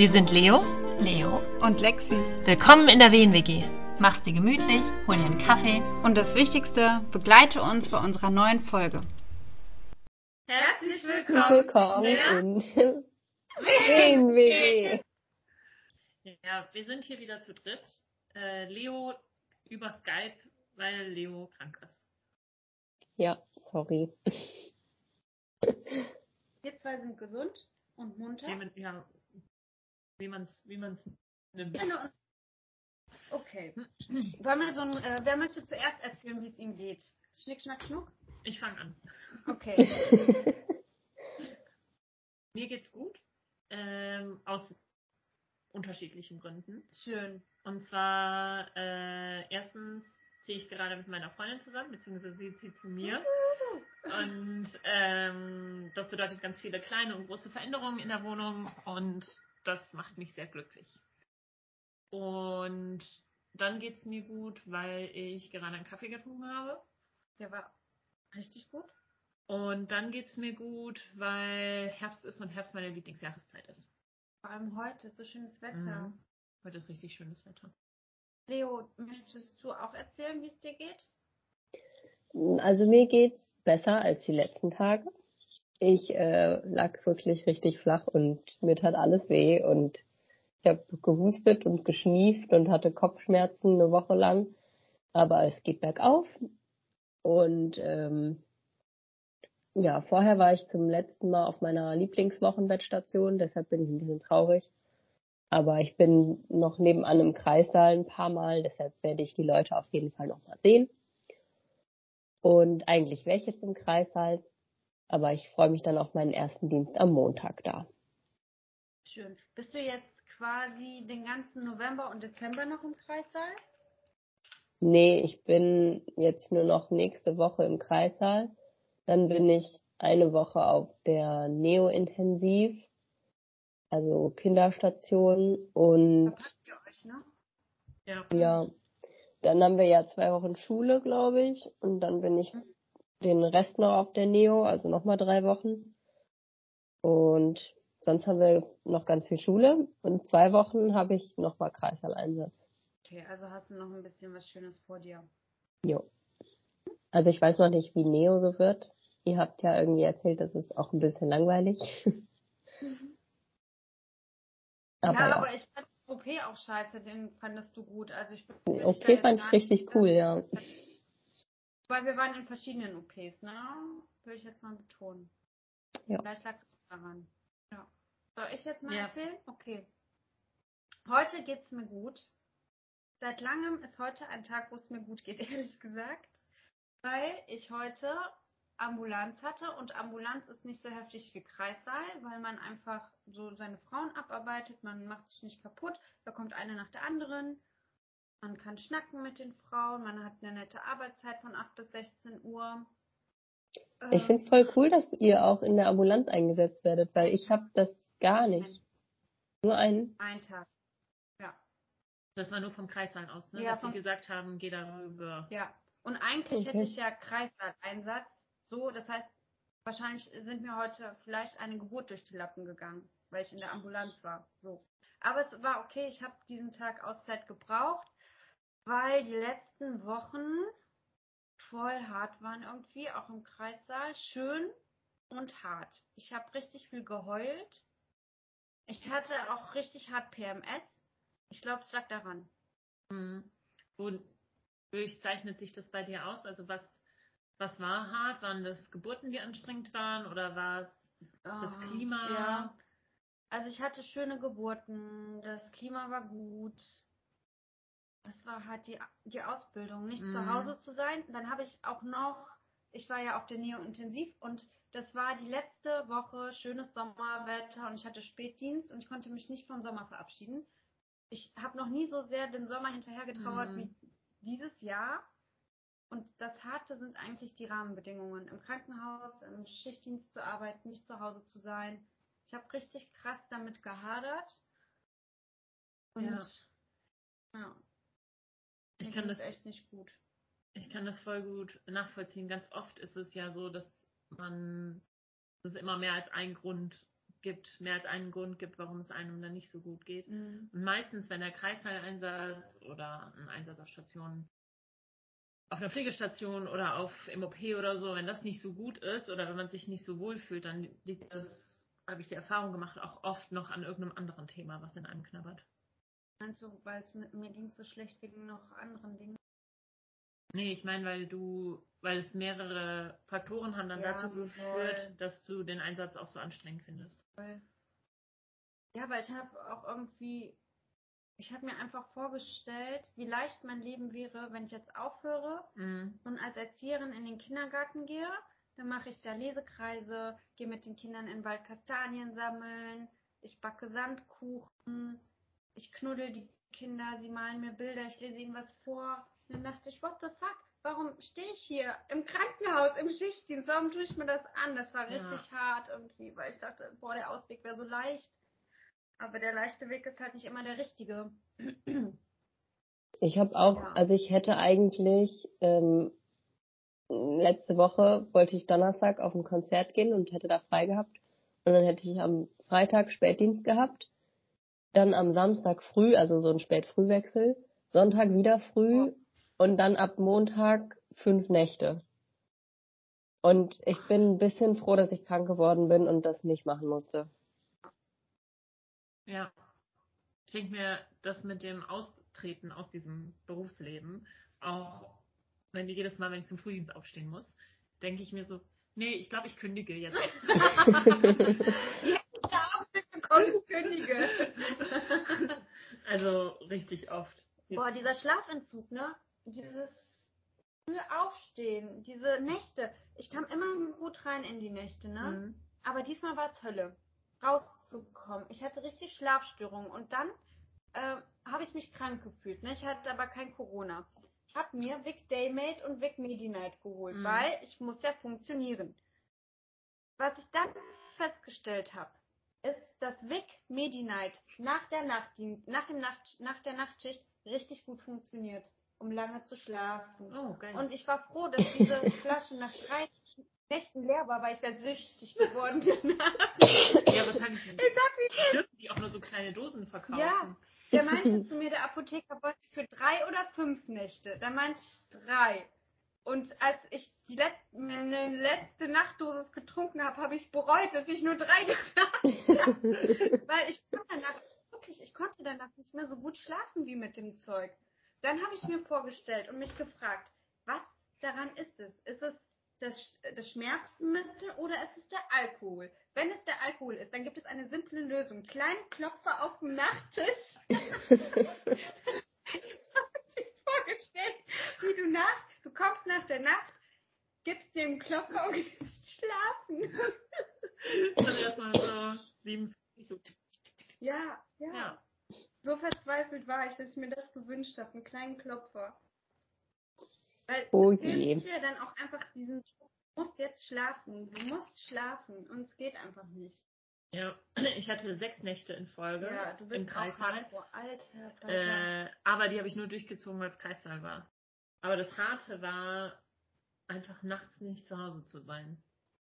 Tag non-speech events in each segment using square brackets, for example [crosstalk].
Wir sind Leo Leo, und Lexi. Willkommen in der WNWG. mach's dir gemütlich, hol dir einen Kaffee. Und das Wichtigste, begleite uns bei unserer neuen Folge. Herzlich Willkommen in WNWG. Ja, wir sind hier wieder zu dritt. Äh, Leo über Skype, weil Leo krank ist. Ja, sorry. Wir zwei sind gesund und munter. Wie man, man's, wie man's nimmt. Genau. Okay. Wollen wir so ein, äh, wer möchte zuerst erzählen, wie es ihm geht? Schnick, schnack, schnuck? Ich fange an. Okay. [laughs] Mir geht's gut. Ähm, aus unterschiedlichen Gründen. Schön. Und zwar, äh, erstens ziehe ich gerade mit meiner Freundin zusammen, beziehungsweise sie zieht zu mir. Und ähm, das bedeutet ganz viele kleine und große Veränderungen in der Wohnung und das macht mich sehr glücklich. Und dann geht's mir gut, weil ich gerade einen Kaffee getrunken habe. Der war richtig gut. Und dann geht's mir gut, weil Herbst ist und Herbst meine Lieblingsjahreszeit ist. Vor allem heute ist so schönes Wetter. Mhm. Heute ist richtig schönes Wetter. Leo, möchtest du auch erzählen, wie es dir geht? Also mir geht's besser als die letzten Tage. Ich äh, lag wirklich richtig flach und mir tat alles weh und ich habe gehustet und geschnieft und hatte Kopfschmerzen eine Woche lang. Aber es geht bergauf. Und ähm, ja, vorher war ich zum letzten Mal auf meiner Lieblingswochenbettstation, deshalb bin ich ein bisschen traurig. Aber ich bin noch nebenan im Kreissaal ein paar Mal, deshalb werde ich die Leute auf jeden Fall noch mal sehen. Und eigentlich wäre ich jetzt im Kreissaal, aber ich freue mich dann auf meinen ersten Dienst am Montag da. Schön. Bist du jetzt quasi den ganzen November und Dezember noch im Kreissaal? Nee, ich bin jetzt nur noch nächste Woche im Kreissaal. Dann bin ich eine Woche auf der Neo-Intensiv, also Kinderstation und Verpasst ihr euch, ne? Ja. ja, dann haben wir ja zwei Wochen Schule, glaube ich, und dann bin ich den Rest noch auf der Neo, also nochmal drei Wochen. Und sonst haben wir noch ganz viel Schule und zwei Wochen habe ich nochmal Kreissaal-Einsatz. Okay, also hast du noch ein bisschen was Schönes vor dir. Jo. Also ich weiß noch nicht, wie Neo so wird. Ihr habt ja irgendwie erzählt, das ist auch ein bisschen langweilig. [laughs] aber ja, ja, aber ich fand OP auch scheiße, den fandest du gut. Also ich bin okay, fand ich richtig cool, ja. Weil wir waren in verschiedenen OPs, ne? Würde ich jetzt mal betonen. Ja. Vielleicht lag es daran. Ja. Soll ich jetzt mal Ja. erzählen? Okay. Heute geht's mir gut. Seit langem ist heute ein Tag, wo es mir gut geht, [laughs] ehrlich gesagt. Weil ich heute Ambulanz hatte und Ambulanz ist nicht so heftig wie Kreissaal, weil man einfach so seine Frauen abarbeitet, man macht sich nicht kaputt, da kommt eine nach der anderen. Man kann schnacken mit den Frauen, man hat eine nette Arbeitszeit von 8 bis 16 Uhr. Ich Ähm, find's voll cool, dass ihr auch in der Ambulanz eingesetzt werdet, weil ich habe das gar nicht. Nur einen. Ein Tag. Ja. Das war nur vom Kreissaal aus, ne? Ja, Dass sie gesagt haben, geh darüber. Ja. Und eigentlich Okay. hätte ich ja Kreissaaleinsatz. So, das heißt, wahrscheinlich sind mir heute vielleicht eine Geburt durch die Lappen gegangen, weil ich in der Ambulanz war. So. Aber es war okay, ich habe diesen Tag Auszeit gebraucht, weil die letzten Wochen voll hart waren irgendwie, auch im Kreissaal. Schön und hart. Ich habe richtig viel geheult. Ich hatte auch richtig hart PMS. Ich glaube, es lag daran. Mhm. Wodurch zeichnet sich das bei dir aus? Also was, was war hart? Waren das Geburten, die anstrengend waren? Oder war es das Ah, Klima? Ja. Also ich hatte schöne Geburten, das Klima war gut. Es war halt die, die Ausbildung, nicht zu Mhm. Hause zu sein. Dann habe ich auch noch, ich war ja auf der Neo-Intensiv und das war die letzte Woche, schönes Sommerwetter und ich hatte Spätdienst und ich konnte mich nicht vom Sommer verabschieden. Ich habe noch nie so sehr den Sommer hinterhergetrauert Mhm. wie dieses Jahr. Und das Harte sind eigentlich die Rahmenbedingungen. Im Krankenhaus, im Schichtdienst zu arbeiten, nicht zu Hause zu sein. Ich habe richtig krass damit gehadert. Und Ja. ja. Ich mir kann das- echt nicht gut. Ich kann das voll gut nachvollziehen. Ganz oft ist es ja so, dass man, dass es immer mehr als ein Grund gibt, mehr als einen Grund gibt, warum es einem dann nicht so gut geht. Mhm. Und meistens, wenn der Kreissaleinsatz oder ein Einsatz auf Stationen, auf einer Pflegestation oder auf MOP oder so, wenn das nicht so gut ist oder wenn man sich nicht so wohl fühlt, dann liegt das, habe ich die Erfahrung gemacht, auch oft noch an irgendeinem anderen Thema, was in einem knabbert. Meinst du, weil es mit mir ging so schlecht wegen noch anderen Dingen? Nee, ich meine, weil du, weil es mehrere Faktoren haben dann Ja, dazu voll. geführt, dass du den Einsatz auch so anstrengend findest. Ja, weil ich habe auch irgendwie, ich habe mir einfach vorgestellt, wie leicht mein Leben wäre, wenn ich jetzt aufhöre Mhm. und als Erzieherin in den Kindergarten gehe. Dann mache ich da Lesekreise, gehe mit den Kindern in den Wald Kastanien sammeln, ich backe Sandkuchen, ich knuddel die Kinder, sie malen mir Bilder, ich lese ihnen was vor. Und dann dachte ich, what the fuck? Warum stehe ich hier im Krankenhaus, im Schichtdienst? Warum tue ich mir das an? Das war Ja. richtig hart irgendwie, weil ich dachte, boah, der Ausweg wäre so leicht. Aber der leichte Weg ist halt nicht immer der richtige. Ich habe auch, Ja. also ich hätte eigentlich ähm, letzte Woche wollte ich Donnerstag auf ein Konzert gehen und hätte da frei gehabt. Und dann hätte ich am Freitag Spätdienst gehabt. Dann am Samstag früh, also so ein Spät-Frühwechsel. Sonntag wieder früh und dann ab Montag fünf Nächte. Und ich bin ein bisschen froh, dass ich krank geworden bin und das nicht machen musste. Ja. Ich denke mir, das mit dem Austreten aus diesem Berufsleben, auch wenn jedes Mal, wenn ich zum Frühdienst aufstehen muss, denke ich mir so, nee, ich glaube, ich kündige jetzt. [laughs] [laughs] Ja, bitte komm, kündige. Also richtig oft. Boah, dieser Schlafentzug, ne? Dieses frühe Aufstehen, diese Nächte. Ich kam immer gut rein in die Nächte, ne? Mhm. Aber diesmal war es Hölle, rauszukommen. Ich hatte richtig Schlafstörungen und dann äh, habe ich mich krank gefühlt. Ne? Ich hatte aber kein Corona. Hab mir Vic Daymate und Vic Medi-Night geholt, Mhm. weil ich muss ja funktionieren. Was ich dann festgestellt habe, ist, dass Vic Medi-Night nach der Nachtdien nach dem Nacht nach der Nachtschicht richtig gut funktioniert, um lange zu schlafen. Oh, geil. Und ich war froh, dass diese [laughs] Flasche nach drei Nächten leer war, weil ich wäre süchtig geworden danach. ja, wahrscheinlich [laughs] Ich sag wie dürfen die auch nur so kleine Dosen verkaufen. Ja. Der meinte zu mir, der Apotheker wollte für drei oder fünf Nächte. Da meinte ich drei. Und als ich die Let meine letzte Nachtdosis getrunken habe, habe ich es bereut, dass ich nur drei [laughs] getan habe. Weil ich konnte danach, wirklich, ich konnte danach nicht mehr so gut schlafen wie mit dem Zeug. Dann habe ich mir vorgestellt und mich gefragt, was daran ist es? Ist es das, das Schmerzmittel oder ist es der Alkohol? Wenn es der Alkohol ist, dann gibt es eine simple Lösung. Kleinen Klopfer auf dem Nachttisch. [laughs] ich habe mir vorgestellt, wie du nach, du kommst nach der Nacht, gibst dir einen Klopfer und gehst schlafen. Dann erstmal so 47, so. Ja, ja, Ja. So verzweifelt war ich, dass ich mir das gewünscht habe, einen kleinen Klopfer. Weil Oh es je. dir dann auch einfach diesen, du musst jetzt schlafen, du musst schlafen und es geht einfach nicht. Ja, ich hatte sechs Nächte in Folge Ja, du im bist auch Kreissaal. hardcore. Alter, Alter. Äh, aber die habe ich nur durchgezogen, weil es Kreissaal war. Aber das Harte war, einfach nachts nicht zu Hause zu sein.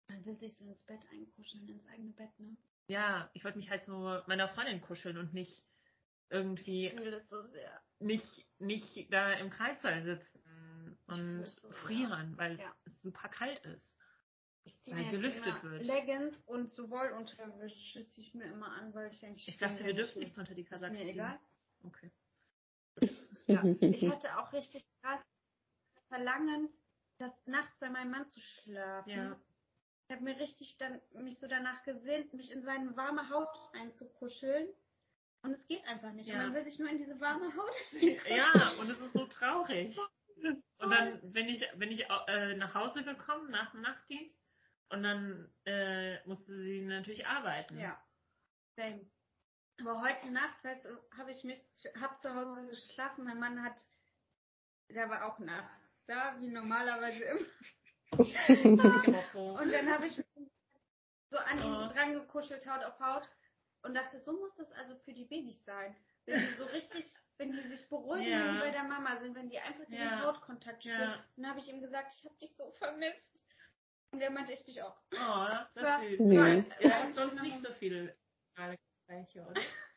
Man will sich so ins Bett einkuscheln, ins eigene Bett, ne? Ja, ich wollte mich halt so meiner Freundin kuscheln und nicht irgendwie Ich fühle das so sehr. nicht, nicht da im Kreissaal sitzen Ich und so, ja. frieren, weil Ja. es super kalt ist. Ich ziehe Weil mir gelüftet wird. Leggings und so Wollunterwäsche ziehe ich mir immer an, weil ich denke, Ich dachte, wir dürfen nichts unter die Ist Kasacke mir ziehen. egal. Okay. Ja, ich hatte auch richtig krass Verlangen, das nachts bei meinem Mann zu schlafen. Ja. Ich habe mir richtig dann mich so danach gesehnt, mich in seine warme Haut einzukuscheln. Und es geht einfach nicht. Ja. Man will sich nur in diese warme Haut [laughs] Ja, und es ist so traurig. Und dann bin ich, bin ich äh, nach Hause gekommen nach dem Nachtdienst und dann äh, musste sie natürlich arbeiten. Ja. Same. Aber heute Nacht, weißt du, habe ich mich, hab zu Hause geschlafen. Mein Mann hat, der war auch nachts da, wie normalerweise immer. [laughs] Und dann habe ich mich so an ihn Oh. dran gekuschelt, Haut auf Haut. Und dachte, so muss das also für die Babys sein. Wenn die so richtig, wenn die sich beruhigen, Ja. wenn die bei der Mama sind, wenn die einfach diesen Ja. Hautkontakt spüren. Ja. Dann habe ich ihm gesagt, ich habe dich so vermisst. Und der meinte ich dich auch. Oh, das war ist süß. süß. Ja, sonst nicht so viele Gespräche, oder? [laughs]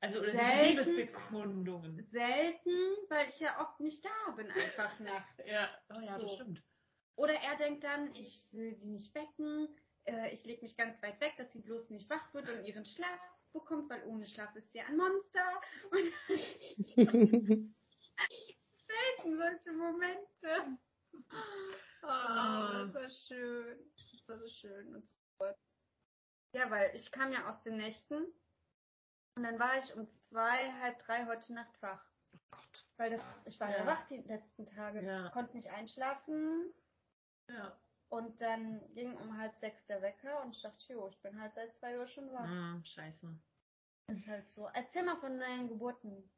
Also, oder Selten. Liebesbekundungen. Selten, weil ich ja oft nicht da bin, einfach [laughs] nachts. Ja, oh ja, So. das stimmt. Oder er denkt dann, ich will sie nicht wecken, äh, ich lege mich ganz weit weg, dass sie bloß nicht wach wird und ihren Schlaf bekommt, weil ohne Schlaf ist sie ein Monster. [laughs] [laughs] Selten solche Momente. Oh, das war schön. Das war so schön und so. Ja, weil ich kam ja aus den Nächten und dann war ich um zwei, halb drei heute Nacht wach. Oh Gott. Weil das, ich war ja wach die letzten Tage, Ja. konnte nicht einschlafen Ja. und dann ging um halb sechs der Wecker und ich dachte, jo, ich bin halt seit zwei Uhr schon wach. Mm, scheiße. Ist halt so. Erzähl mal von deinen Geburten.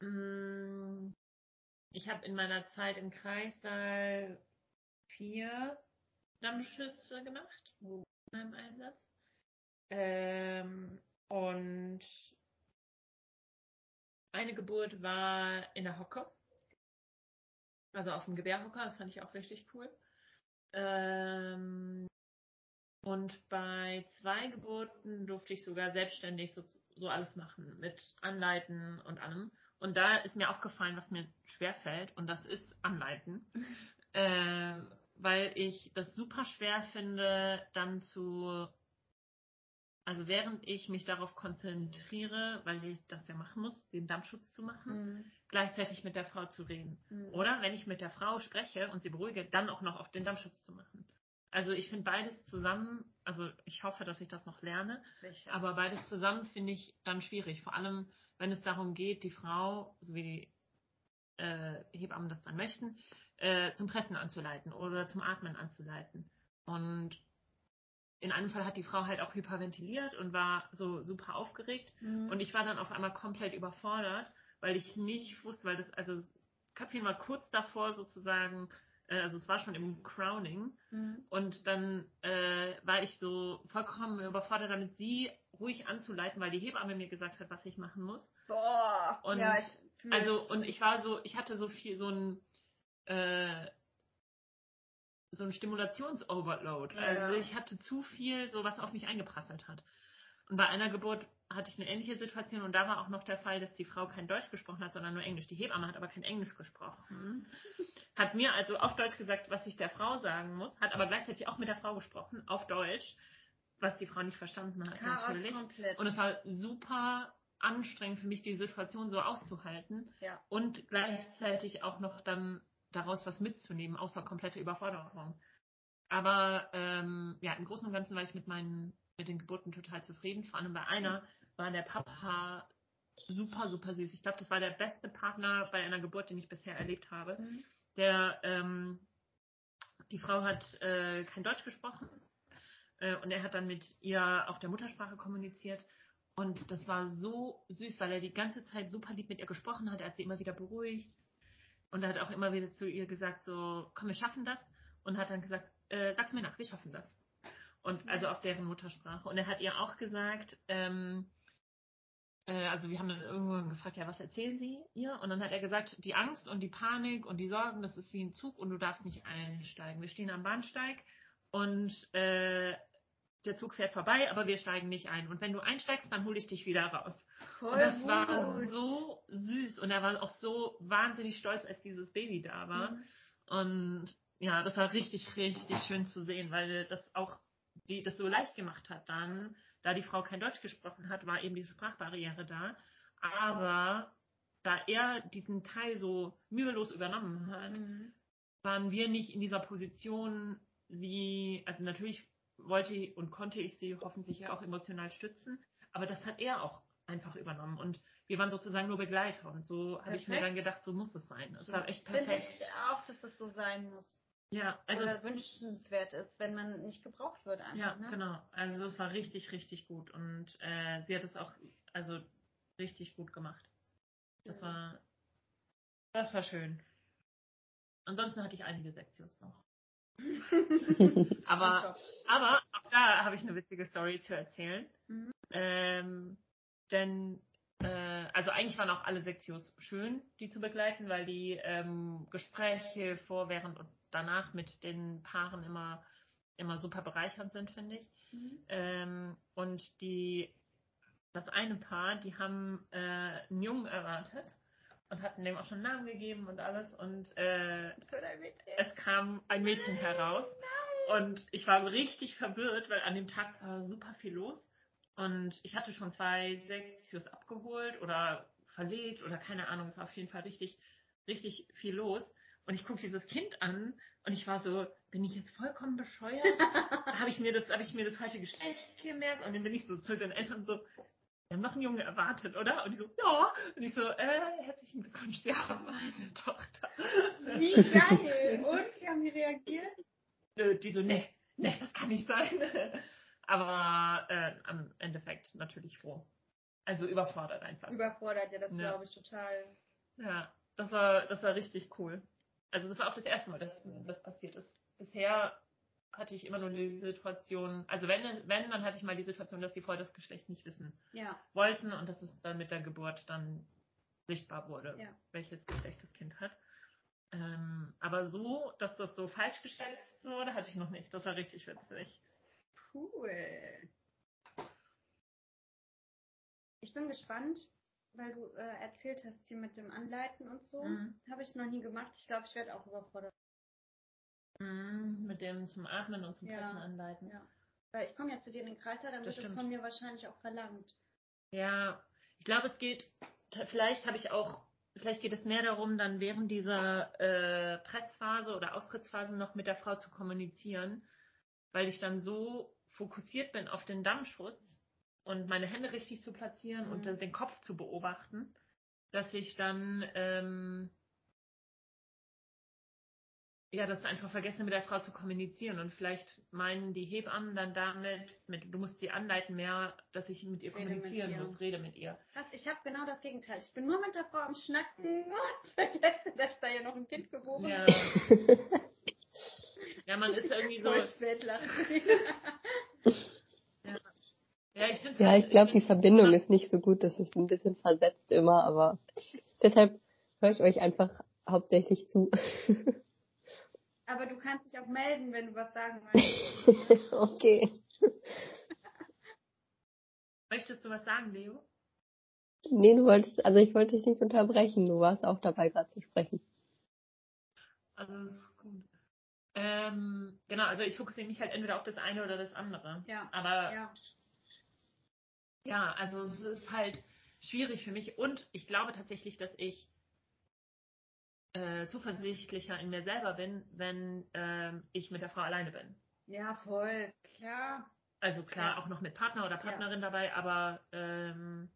Mm, Ich habe in meiner Zeit im Kreissaal vier Dammschütze gemacht in meinem Einsatz. Ähm, und eine Geburt war in der Hocke. Also auf dem Gebärhocker, das fand ich auch richtig cool. Ähm, und bei zwei Geburten durfte ich sogar selbstständig so, so alles machen, mit Anleiten und allem. Und da ist mir aufgefallen, was mir schwerfällt, und das ist Anleiten. [laughs] äh, weil ich das super schwer finde, dann zu, also während ich mich darauf konzentriere, weil ich das ja machen muss, den Dammschutz zu machen, gleichzeitig mit der Frau zu reden. Mhm. Oder wenn ich mit der Frau spreche und sie beruhige, dann auch noch auf den Dammschutz zu machen. Also ich finde beides zusammen, also ich hoffe, dass ich das noch lerne, Sicher. aber beides zusammen finde ich dann schwierig. Vor allem, wenn es darum geht, die Frau, so wie die äh, Hebammen das dann möchten, äh, zum Pressen anzuleiten oder zum Atmen anzuleiten. Und in einem Fall hat die Frau halt auch hyperventiliert und war so super aufgeregt. Mhm. Und ich war dann auf einmal komplett überfordert, weil ich nicht wusste, weil das, also Köpfchen war kurz davor sozusagen, äh, also es war schon im Crowning. Mhm. Und dann äh, war ich so vollkommen überfordert, damit sie ruhig anzuleiten, weil die Hebamme mir gesagt hat, was ich machen muss. Boah. Und ja, ich Also, und ich war so, ich hatte so viel, so ein, äh, so ein Stimulations-Overload. Ja. Also ich hatte zu viel, so was auf mich eingeprasselt hat. Und bei einer Geburt hatte ich eine ähnliche Situation und da war auch noch der Fall, dass die Frau kein Deutsch gesprochen hat, sondern nur Englisch. Die Hebamme hat aber kein Englisch gesprochen. Hat mir also auf Deutsch gesagt, was ich der Frau sagen muss, hat aber gleichzeitig auch mit der Frau gesprochen, auf Deutsch, was die Frau nicht verstanden hat Chaos natürlich. komplett. Und es war super anstrengend für mich, die Situation so auszuhalten ja. und gleichzeitig auch noch dann daraus was mitzunehmen, außer komplette Überforderung. Aber ähm, ja, im Großen und Ganzen war ich mit meinen mit den Geburten total zufrieden. Vor allem bei einer war der Papa super, super süß. Ich glaube, das war der beste Partner bei einer Geburt, den ich bisher erlebt habe. Mhm. Der, ähm, die Frau hat äh, kein Deutsch gesprochen äh, und er hat dann mit ihr auf der Muttersprache kommuniziert. Und das war so süß, weil er die ganze Zeit super lieb mit ihr gesprochen hat. Er hat sie immer wieder beruhigt. Und er hat auch immer wieder zu ihr gesagt, so, komm, wir schaffen das. Und hat dann gesagt, äh, sag's mir nach, wir schaffen das. Und also auf deren Muttersprache. Und er hat ihr auch gesagt, ähm, äh, also wir haben dann irgendwann gefragt, ja, was erzählen Sie ihr? Und dann hat er gesagt, die Angst und die Panik und die Sorgen, das ist wie ein Zug und du darfst nicht einsteigen. Wir stehen am Bahnsteig und äh, der Zug fährt vorbei, aber wir steigen nicht ein. Und wenn du einsteigst, dann hole ich dich wieder raus. Voll Und das war gut. so süß und er war auch so wahnsinnig stolz, als dieses Baby da war. Mhm. Und ja, das war richtig, richtig schön zu sehen, weil das auch die das so leicht gemacht hat dann, da die Frau kein Deutsch gesprochen hat, war eben diese Sprachbarriere da. Aber da er diesen Teil so mühelos übernommen hat, Mhm. waren wir nicht in dieser Position, sie, also natürlich wollte und konnte ich sie hoffentlich auch emotional stützen, aber das hat er auch einfach übernommen und wir waren sozusagen nur Begleiter und so habe ich mir dann gedacht, so muss es sein. Es So. war echt Finde perfekt. ich auch, dass das so sein muss. Ja, also Oder wünschenswert ist, wenn man nicht gebraucht wird einfach. Ja, ne? genau. Also es war richtig, richtig gut. Und äh, sie hat es auch also richtig gut gemacht. Das Mhm. war das war schön. Ansonsten hatte ich einige Sektios noch. [laughs] Aber, aber auch da habe ich eine witzige Story zu erzählen. Mhm. Ähm, denn äh, also eigentlich waren auch alle Sektios schön, die zu begleiten, weil die ähm, Gespräche vor, während und danach mit den Paaren immer immer super bereichernd sind, finde ich. Mhm. Ähm, und die, das eine Paar, die haben äh, einen Jungen erwartet und hatten dem auch schon einen Namen gegeben und alles. Und äh, es kam ein Mädchen heraus. Und ich war richtig verwirrt, weil an dem Tag war super viel los. Und ich hatte schon zwei Sektios abgeholt oder verlegt oder keine Ahnung. Es war auf jeden Fall richtig, richtig viel los. Und ich gucke dieses Kind an und ich war so, bin ich jetzt vollkommen bescheuert? [laughs] habe ich mir das, habe ich mir das falsche Geschlecht gemerkt? Und dann bin ich so zu den Eltern so, wir haben noch einen Junge erwartet, oder? Und die so, ja. Und ich so, äh, herzlichen Glückwunsch, Sie haben eine Tochter. Wie geil. Und wie haben die reagiert? Die so, nee, nee, das kann nicht sein. [laughs] Aber äh, am Endeffekt natürlich froh. Also überfordert einfach. Überfordert ja, das Ja. glaube ich total. Ja, das war, das war richtig cool. Also das war auch das erste Mal, dass das passiert ist. Bisher hatte ich immer nur die Situation, also wenn, wenn, dann hatte ich mal die Situation, dass sie vorher das Geschlecht nicht wissen Ja. wollten und dass es dann mit der Geburt dann sichtbar wurde, Ja. welches Geschlecht das Kind hat. Ähm, aber so, dass das so falsch geschätzt wurde, hatte ich noch nicht. Das war richtig witzig. Cool. Ich bin gespannt, weil du äh, erzählt hast hier mit dem Anleiten und so. Mhm. Habe ich noch nie gemacht. Ich glaube, ich werde auch überfordert. Mhm, mit dem zum Atmen und zum Ja. Pressen anleiten. Ja. Weil ich komme ja zu dir in den Kreislauf, dann Das wird es stimmt. von mir wahrscheinlich auch verlangt. Ja, ich glaube, es geht, vielleicht habe ich auch, vielleicht geht es mehr darum, dann während dieser äh, Pressphase oder Austrittsphase noch mit der Frau zu kommunizieren, weil ich dann so fokussiert bin auf den Dammschutz und meine Hände richtig zu platzieren Mhm. und den Kopf zu beobachten, dass ich dann ähm, ja, das einfach vergessen mit der Frau zu kommunizieren und vielleicht meinen die Hebammen dann damit, mit, du musst sie anleiten mehr, dass ich mit ihr Rede mit kommunizieren ihr. muss, rede mit ihr. Krass, ich habe genau das Gegenteil. Ich bin nur mit der Frau am Schnacken und vergesse, dass da ja noch ein Kind geboren Ja, ist. [laughs] ja man ist irgendwie so. Voll spät lachen. [laughs] Ja, ich, Ja, ich glaube, die Verbindung ist nicht so gut. Das ist ein bisschen versetzt immer, aber deshalb höre ich euch einfach hauptsächlich zu. [laughs] Aber du kannst dich auch melden, wenn du was sagen [laughs] möchtest. okay. [laughs] Möchtest du was sagen, Leo? Nee, du wolltest, also ich wollte dich nicht unterbrechen. Du warst auch dabei, gerade zu sprechen. Also, das ist gut. Ähm, genau, also ich fokussiere mich halt entweder auf das eine oder das andere. Ja. Aber Ja. Ja, also es ist halt schwierig für mich und ich glaube tatsächlich, dass ich äh, zuversichtlicher in mir selber bin, wenn ähm, ich mit der Frau alleine bin. Ja, voll. Klar. Also klar, Ja. auch noch mit Partner oder Partnerin dabei, aber ähm,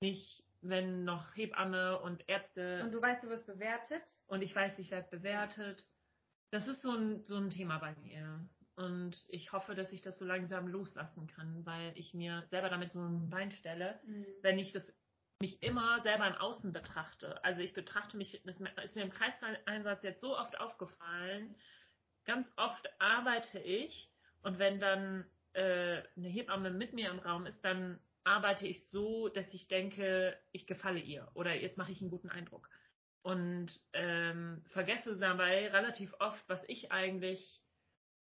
nicht, wenn noch Hebamme und Ärzte Und du weißt, du wirst bewertet. und ich weiß, ich werde bewertet. Das ist so ein, so ein Thema bei mir. Und ich hoffe, dass ich das so langsam loslassen kann, weil ich mir selber damit so ein Bein stelle, wenn ich das mich immer selber im Außen betrachte. Also ich betrachte mich, das ist mir im Kreiseinsatz jetzt so oft aufgefallen, ganz oft arbeite ich und wenn dann äh, eine Hebamme mit mir im Raum ist, dann arbeite ich so, dass ich denke, ich gefalle ihr oder jetzt mache ich einen guten Eindruck. Und ähm, vergesse dabei relativ oft, was ich eigentlich,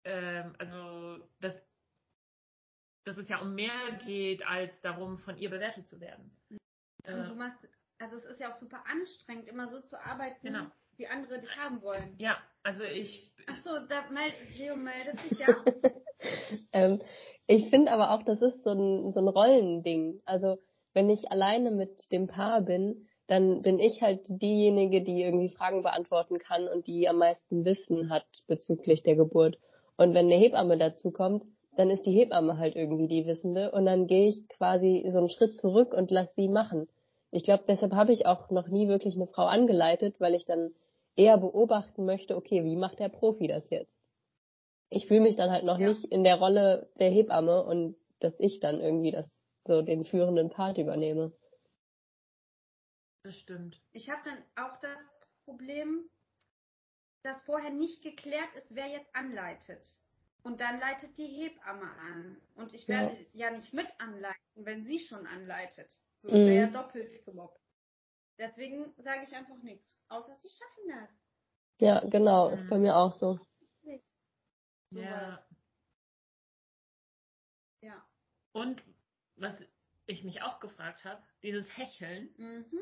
ähm, also dass, dass es ja um mehr geht, als darum, von ihr bewertet zu werden. Und du Äh, machst, also es ist ja auch super anstrengend, immer so zu arbeiten, Genau. wie andere dich haben wollen. ja, also ich, Ach so, da meldet, Leo meldet sich ja. [laughs] Ähm, ich finde aber auch, das ist so ein, so ein Rollending. Also wenn ich alleine mit dem Paar bin, dann bin ich halt diejenige, die irgendwie Fragen beantworten kann und die am meisten Wissen hat bezüglich der Geburt. Und wenn eine Hebamme dazu kommt, dann ist die Hebamme halt irgendwie die Wissende und dann gehe ich quasi so einen Schritt zurück und lass sie machen. Ich glaube, deshalb habe ich auch noch nie wirklich eine Frau angeleitet, weil ich dann eher beobachten möchte, okay, wie macht der Profi das jetzt? Ich fühle mich dann halt noch Ja. nicht in der Rolle der Hebamme und dass ich dann irgendwie das so den führenden Part übernehme. das stimmt. Ich habe dann auch das Problem, dass vorher nicht geklärt ist, wer jetzt anleitet. Und dann leitet die Hebamme an. Und ich Ja. werde ja nicht mit anleiten, wenn sie schon anleitet. So ist ja Mhm. doppelt gemobbt. Deswegen sage ich einfach nichts. Außer sie schaffen das. Ja, genau, ist Mhm. bei mir auch so. Nichts. Ja. Sowas. Und was ich mich auch gefragt habe, dieses Hecheln Mhm.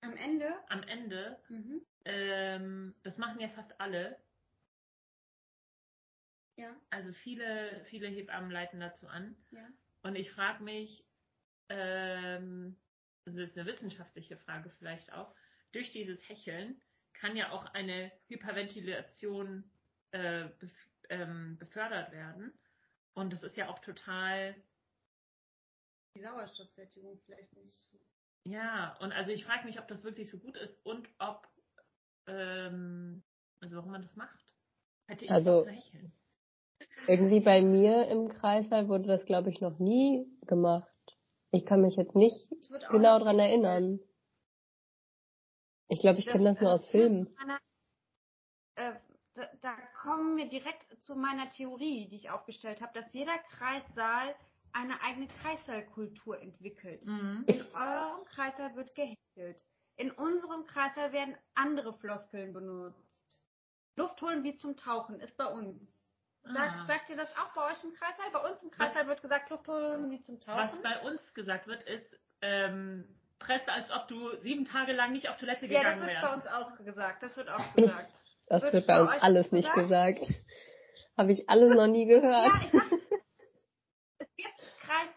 Am Ende. am Ende, Mhm. ähm, das machen ja fast alle. Ja, Also viele, viele Hebammen leiten dazu an. ja. Und ich frage mich, ähm, also das ist eine wissenschaftliche Frage vielleicht auch, durch dieses Hecheln kann ja auch eine Hyperventilation äh, bef ähm, befördert werden. Und das ist ja auch total, Die Sauerstoffsättigung vielleicht nicht. ja, und also ich frage mich, ob das wirklich so gut ist und ob, ähm, also warum man das macht. Hätte ich Also- zu hecheln. Irgendwie bei mir im Kreißsaal wurde das, glaube ich, noch nie gemacht. Ich kann mich jetzt nicht genau nicht dran empfohlen. erinnern. Ich glaube, ich kenne das nur aus Filmen. meiner- äh, da, da kommen wir direkt zu meiner Theorie, die ich aufgestellt habe, dass jeder Kreissaal eine eigene Kreissaalkultur entwickelt. Mhm. In eurem Kreissaal wird gehechelt. In unserem Kreissaal werden andere Floskeln benutzt. Luft holen wie zum Tauchen ist bei uns. Sagt, Ah. sagt ihr das auch bei euch im Kreissaal? Bei uns im Kreissaal wird gesagt, Luft holen wie zum Was Tauchen. bei uns gesagt wird, ist, ähm, Presse, als ob du sieben Tage lang nicht auf Toilette Ja, gegangen das wird wärst. bei uns auch gesagt. Das wird auch gesagt. Das Wird wird bei bei uns alles nicht gesagt. Habe ich alles noch nie gehört. Ja, ich sag, es gibt Kreis,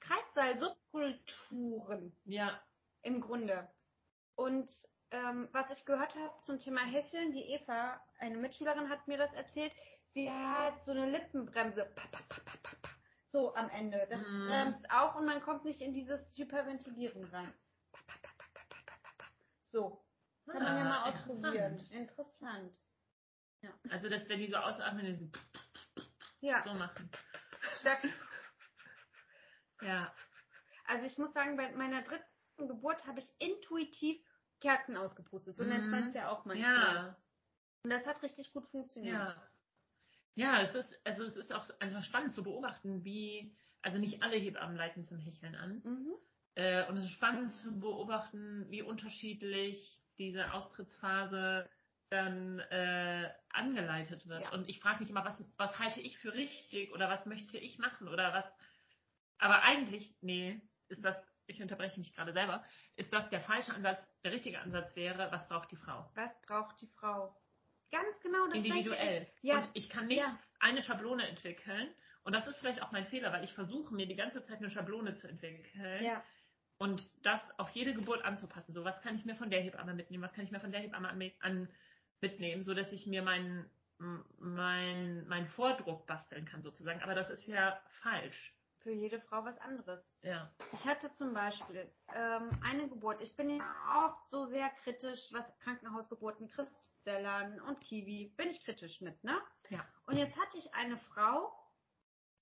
Kreissaal-Subkulturen Ja, im Grunde. Und ähm, was ich gehört habe zum Thema Hecheln, die Eva, eine Mitschülerin, hat mir das erzählt sie hat so eine Lippenbremse. Pa, pa, pa, pa, pa, So am Ende. Das mhm. bremst auch und man kommt nicht in dieses Hyperventilieren rein. Pa, pa, pa, pa, pa, pa, pa, pa. So. Kann man ja mal ah, ausprobieren. Interessant. interessant. Ja. Also, dass wenn die so ausatmen, dann so, ja. so machen. Statt ja. Also ich muss sagen, bei meiner dritten Geburt habe ich intuitiv Kerzen ausgepustet. So nennt mhm. man es ja auch manchmal. Ja. Und das hat richtig gut funktioniert. Ja. Ja, es ist, also es ist auch einfach spannend zu beobachten, wie, also nicht alle Hebammen leiten zum Hecheln an. Mhm. Äh, und es ist spannend zu beobachten, wie unterschiedlich diese Austrittsphase dann äh, angeleitet wird. Ja. Und ich frage mich immer, was, was halte ich für richtig oder was möchte ich machen oder was. Aber eigentlich, nee, ist das, ich unterbreche mich gerade selber, ist das der falsche Ansatz, der richtige Ansatz wäre, was braucht die Frau? Was braucht die Frau? Ganz genau, das Individuell. Ich. Ja, Und ich kann nicht ja. eine Schablone entwickeln. Und das ist vielleicht auch mein Fehler, weil ich versuche mir die ganze Zeit eine Schablone zu entwickeln. ja. und das auf jede Geburt anzupassen. So, was kann ich mir von der Hebamme mitnehmen? Was kann ich mir von der Hebamme an, an mitnehmen, so dass ich mir meinen mein, mein Vordruck basteln kann sozusagen. Aber das ist ja falsch. Für jede Frau was anderes. Ja. Ich hatte zum Beispiel ähm, eine Geburt. Ich bin ja oft so sehr kritisch, was Krankenhausgeburten, Christstellern und Kiwi, bin ich kritisch mit, ne? Ja. Und jetzt hatte ich eine Frau,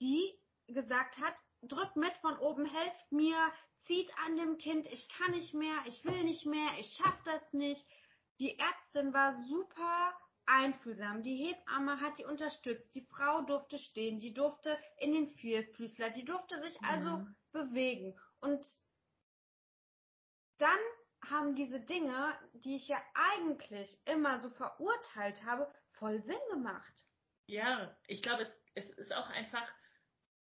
die gesagt hat, drück mit von oben, helft mir, zieht an dem Kind, ich kann nicht mehr, ich will nicht mehr, ich schaff das nicht. Die Ärztin war super einfühlsam. Die Hebamme hat die unterstützt. Die Frau durfte stehen, die durfte in den Vierfüßler, die durfte sich also Mhm. bewegen. Und dann haben diese Dinge, die ich ja eigentlich immer so verurteilt habe, voll Sinn gemacht. Ja, ich glaube, es, es ist auch einfach,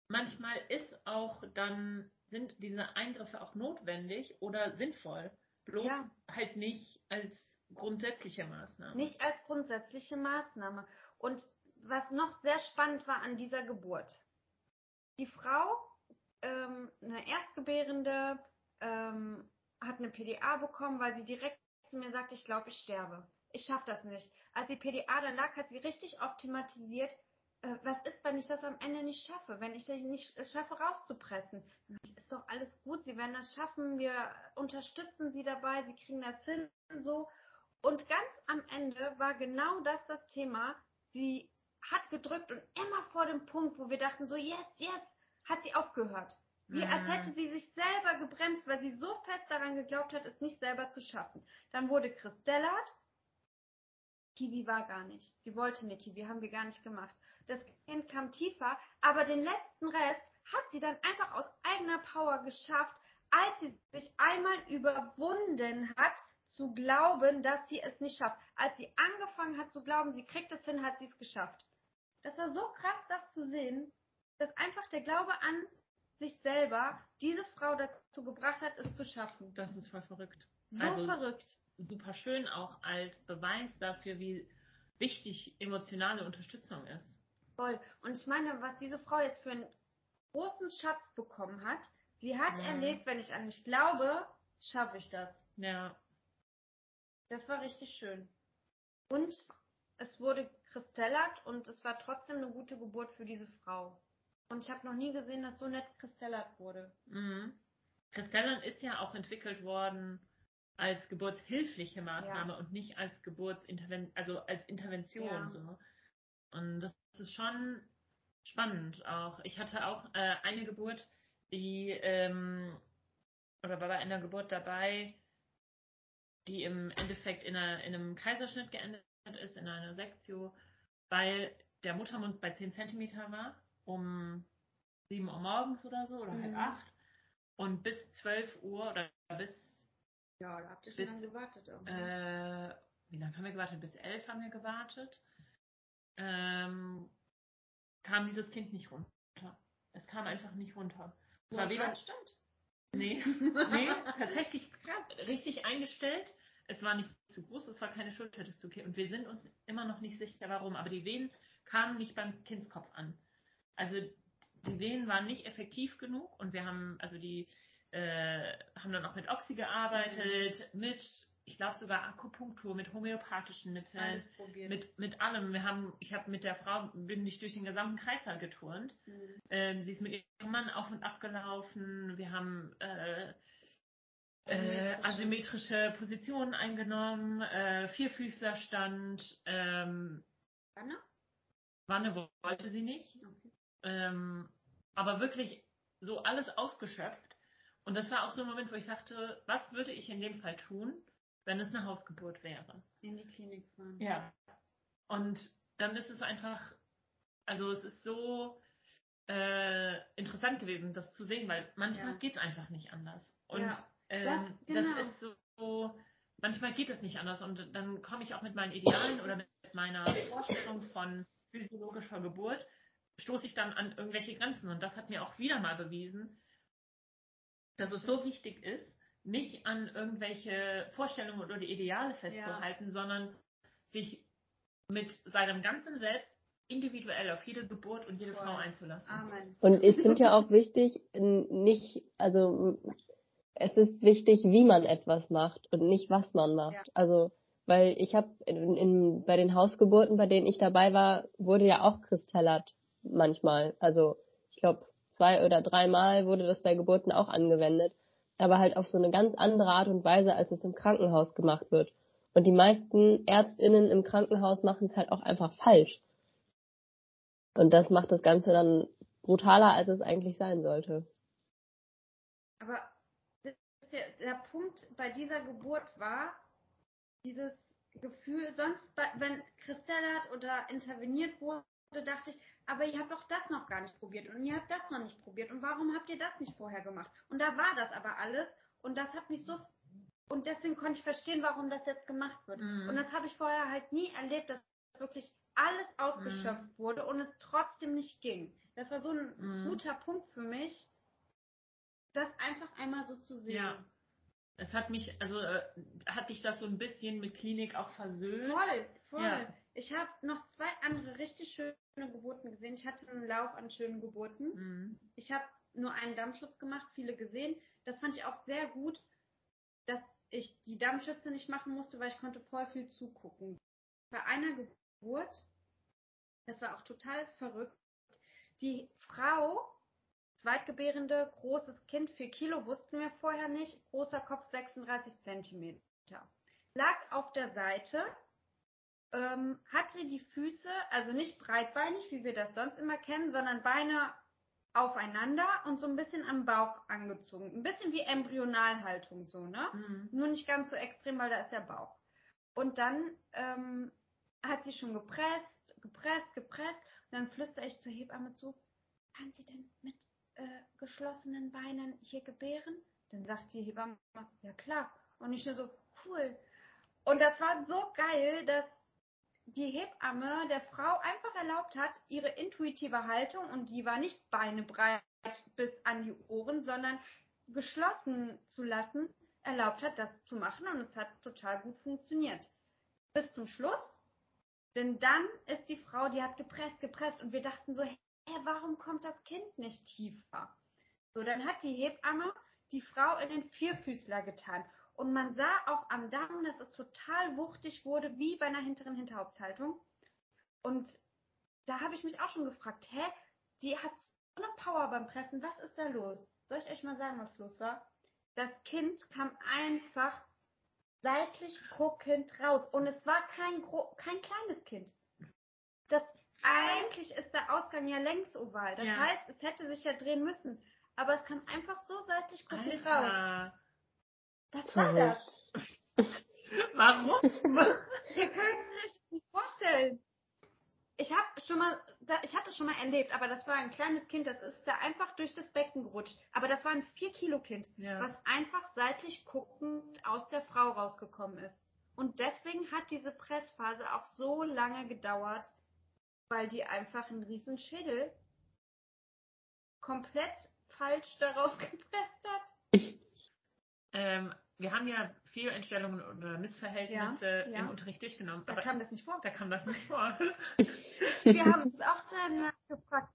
manchmal ist auch dann, sind diese Eingriffe auch notwendig oder sinnvoll. Bloß Ja. halt nicht als grundsätzliche Maßnahme. Nicht als grundsätzliche Maßnahme. Und was noch sehr spannend war an dieser Geburt. Die Frau, ähm, eine Erstgebärende, ähm, hat eine PDA bekommen, weil sie direkt zu mir sagte, ich glaube, ich sterbe. Ich schaffe das nicht. Als die PDA dann lag, hat sie richtig oft thematisiert, äh, was ist, wenn ich das am Ende nicht schaffe, wenn ich das nicht äh, schaffe, rauszupressen. Ist doch alles gut, sie werden das schaffen, wir unterstützen sie dabei, sie kriegen das hin, so. Und ganz am Ende war genau das das Thema. Sie hat gedrückt und immer vor dem Punkt, wo wir dachten, so jetzt, jetzt, hat sie aufgehört. Wie als Mhm. hätte sie sich selber gebremst, weil sie so fest daran geglaubt hat, es nicht selber zu schaffen. Dann wurde Chris Dellert. Kiwi war gar nicht. Sie wollte eine Kiwi, haben wir gar nicht gemacht. Das Kind kam tiefer, aber den letzten Rest hat sie dann einfach aus eigener Power geschafft, als sie sich einmal überwunden hat, zu glauben, dass sie es nicht schafft. Als sie angefangen hat zu glauben, sie kriegt es hin, hat sie es geschafft. Das war so krass, das zu sehen, dass einfach der Glaube an sich selber diese Frau dazu gebracht hat, es zu schaffen. Das ist voll verrückt. So Also- verrückt. Super schön auch als Beweis dafür, wie wichtig emotionale Unterstützung ist. Voll. Und ich meine, was diese Frau jetzt für einen großen Schatz bekommen hat, sie hat Mhm. erlebt, wenn ich an mich glaube, schaffe ich das. Ja, Das war richtig schön. Und es wurde kristellert und es war trotzdem eine gute Geburt für diese Frau. Und ich habe noch nie gesehen, dass so nett kristellert wurde. Mhm. Kristellern ist ja auch entwickelt worden als geburtshilfliche Maßnahme und nicht als Geburtsintervention, also als Intervention. Ja. So. Und das ist schon spannend auch. Ich hatte auch äh, eine Geburt, die ähm, oder war bei einer Geburt dabei, die im Endeffekt in, einer, in einem Kaiserschnitt geendet ist, in einer Sektio, weil der Muttermund bei 10 Zentimeter war, um 7 Uhr morgens oder so, oder halb Mhm. 8. Und bis 12 Uhr oder bis, Ja, da habt ihr schon Bis- lange gewartet. Irgendwie. äh, wie lange haben wir gewartet? Bis 11 haben wir gewartet. Ähm, kam dieses Kind nicht runter. Es kam einfach nicht runter. Es war weder, stand. nee, [laughs] nee, tatsächlich richtig eingestellt. Es war nicht zu groß, es war keine Schulterdystokie. Und wir sind uns immer noch nicht sicher, warum. Aber die Wehen kamen nicht beim Kindskopf an. Also die Wehen waren nicht effektiv genug und wir haben, also die äh, haben dann auch mit Oxy gearbeitet, mit, ich glaube sogar Akupunktur, mit homöopathischen Mitteln, mit, mit allem. Wir haben, ich habe mit der Frau, bin ich durch den gesamten Kreißsaal geturnt. Mhm. Ähm, sie ist mit ihrem Mann auf und ab gelaufen. Wir haben äh, äh, Asymmetrische. Positionen eingenommen, äh, Vierfüßlerstand, ähm, Anna? Wanne wollte sie nicht. Okay. Ähm, aber wirklich so alles ausgeschöpft. Und das war auch so ein Moment, wo ich dachte, was würde ich in dem Fall tun, wenn es eine Hausgeburt wäre? In die Klinik fahren. Ja. Und dann ist es einfach, also es ist so äh, interessant gewesen, das zu sehen, weil manchmal Ja. geht es einfach nicht anders. Und Ja, ähm, das- genau. das ist so, manchmal geht es nicht anders. Und dann komme ich auch mit meinen Idealen oder mit meiner Vorstellung von physiologischer Geburt, stoße ich dann an irgendwelche Grenzen. Und das hat mir auch wieder mal bewiesen, dass es so wichtig ist, nicht an irgendwelche Vorstellungen oder Ideale festzuhalten, sondern sich mit seinem ganzen Selbst individuell auf jede Geburt und jede Voll. Frau einzulassen. Amen. Und ich finde ja auch wichtig, nicht, also es ist wichtig, wie man etwas macht und nicht, was man macht. Ja. Also, weil ich habe in, in, bei den Hausgeburten, bei denen ich dabei war, wurde ja auch Kristellat manchmal. Also ich glaube, zwei oder dreimal wurde das bei Geburten auch angewendet, aber halt auf so eine ganz andere Art und Weise, als es im Krankenhaus gemacht wird. Und die meisten Ärztinnen im Krankenhaus machen es halt auch einfach falsch. Und das macht das Ganze dann brutaler, als es eigentlich sein sollte. Aber ihr, der Punkt bei dieser Geburt war, dieses Gefühl, sonst, bei, wenn Christelle oder interveniert wurde, dachte ich, aber ihr habt doch das noch gar nicht probiert und ihr habt das noch nicht probiert und warum habt ihr das nicht vorher gemacht? Und da war das aber alles und das hat mich so, und deswegen konnte ich verstehen, warum das jetzt gemacht wird. Mhm. Und das habe ich vorher halt nie erlebt, dass wirklich alles ausgeschöpft wurde und es trotzdem nicht ging. Das war so ein Mhm. guter Punkt für mich, das einfach einmal so zu sehen. Ja. Es hat mich, also äh, hat dich das so ein bisschen mit Klinik auch versöhnt? Voll, voll. Ja. Ich habe noch zwei andere richtig schöne Geburten gesehen. Ich hatte einen Lauf an schönen Geburten. Mhm. Ich habe nur einen Dammschutz gemacht, viele gesehen. Das fand ich auch sehr gut, dass ich die Dammschütze nicht machen musste, weil ich konnte voll viel zugucken. Bei einer Geburt, das war auch total verrückt, die Frau, Zweitgebärende, großes Kind, 4 Kilo, wussten wir vorher nicht, großer Kopf 36 Zentimeter, lag auf der Seite, ähm, hatte die Füße, also nicht breitbeinig, wie wir das sonst immer kennen, sondern Beine aufeinander und so ein bisschen am Bauch angezogen. Ein bisschen wie Embryonalhaltung so, ne? Mhm. Nur nicht ganz so extrem, weil da ist ja Bauch. Und dann ähm, hat sie schon gepresst, gepresst, gepresst. Und dann flüstere ich zur Hebamme zu, kann sie denn mit äh, geschlossenen Beinen hier gebären? Dann sagt die Hebamme, ja klar. Und ich nur so, cool. Und das war so geil, dass die Hebamme der Frau einfach erlaubt hat, ihre intuitive Haltung, und die war nicht Beine breit bis an die Ohren, sondern geschlossen zu lassen, erlaubt hat, das zu machen und es hat total gut funktioniert. Bis zum Schluss, denn dann ist die Frau, die hat gepresst, gepresst und wir dachten so, hä, warum kommt das Kind nicht tiefer? So, dann hat die Hebamme die Frau in den Vierfüßler getan und man sah auch am Darm, dass es total wuchtig wurde, wie bei einer hinteren Hinterhauptshaltung. Und da habe ich mich auch schon gefragt, hä, die hat so eine Power beim Pressen, was ist da los? Soll ich euch mal sagen, was los war? Das Kind kam einfach seitlich guckend raus und es war kein, gro kein kleines Kind. Das eigentlich ist der Ausgang ja längs oval. Das Ja. heißt, es hätte sich ja drehen müssen. Aber es kam einfach so seitlich guckend raus. Was war das? [laughs] Warum? [laughs] Ihr könnt es euch nicht vorstellen. Ich habe schon mal, ich habe das schon mal erlebt, aber das war ein kleines Kind, das ist da einfach durch das Becken gerutscht. Aber das war ein 4 Kilo Kind, Ja. was einfach seitlich guckend aus der Frau rausgekommen ist. Und deswegen hat diese Pressphase auch so lange gedauert, weil die einfach einen riesen Schädel komplett falsch darauf [laughs] gepresst hat. Ähm, wir haben ja Fehlentstellungen oder Missverhältnisse Ja, ja. im Unterricht durchgenommen, Da aber kam das nicht vor. da kam das nicht vor. [laughs] Wir haben uns auch danach gefragt,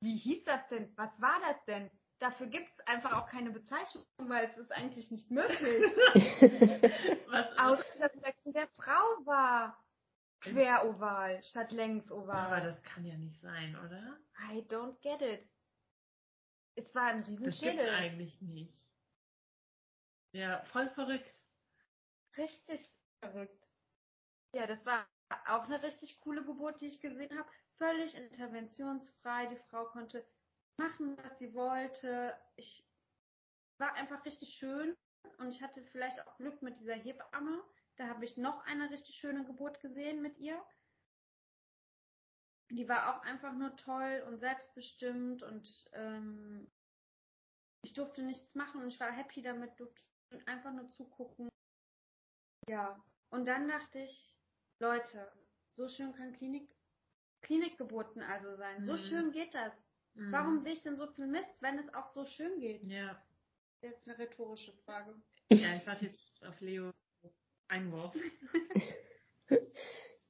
wie hieß das denn? Was war das denn? Dafür gibt es einfach auch keine Bezeichnung, weil es ist eigentlich nicht möglich. [laughs] Was, Außer dass Becken der Frau war. Queroval statt aber längsoval. das kann ja nicht sein, oder? I don't get it. Es war ein Das gibt's Riesenschädel. eigentlich nicht. Ja, voll verrückt. Richtig verrückt. Ja, das war auch eine richtig coole Geburt, die ich gesehen habe. Völlig interventionsfrei. Die Frau konnte machen, was sie wollte. Ich war einfach richtig schön und ich hatte vielleicht auch Glück mit dieser Hebamme. Da habe ich noch eine richtig schöne Geburt gesehen mit ihr. Die war auch einfach nur toll und selbstbestimmt und ähm, ich durfte nichts machen und ich war happy damit, durfte einfach nur zugucken. Ja, und dann dachte ich, Leute, so schön kann Klinik, Klinikgeburten also sein. So Mhm. schön geht das. Mhm. Warum sehe ich denn so viel Mist, wenn es auch so schön geht? Ja. Jetzt eine rhetorische Frage. ja, ich warte jetzt auf Leo Einwurf. [laughs]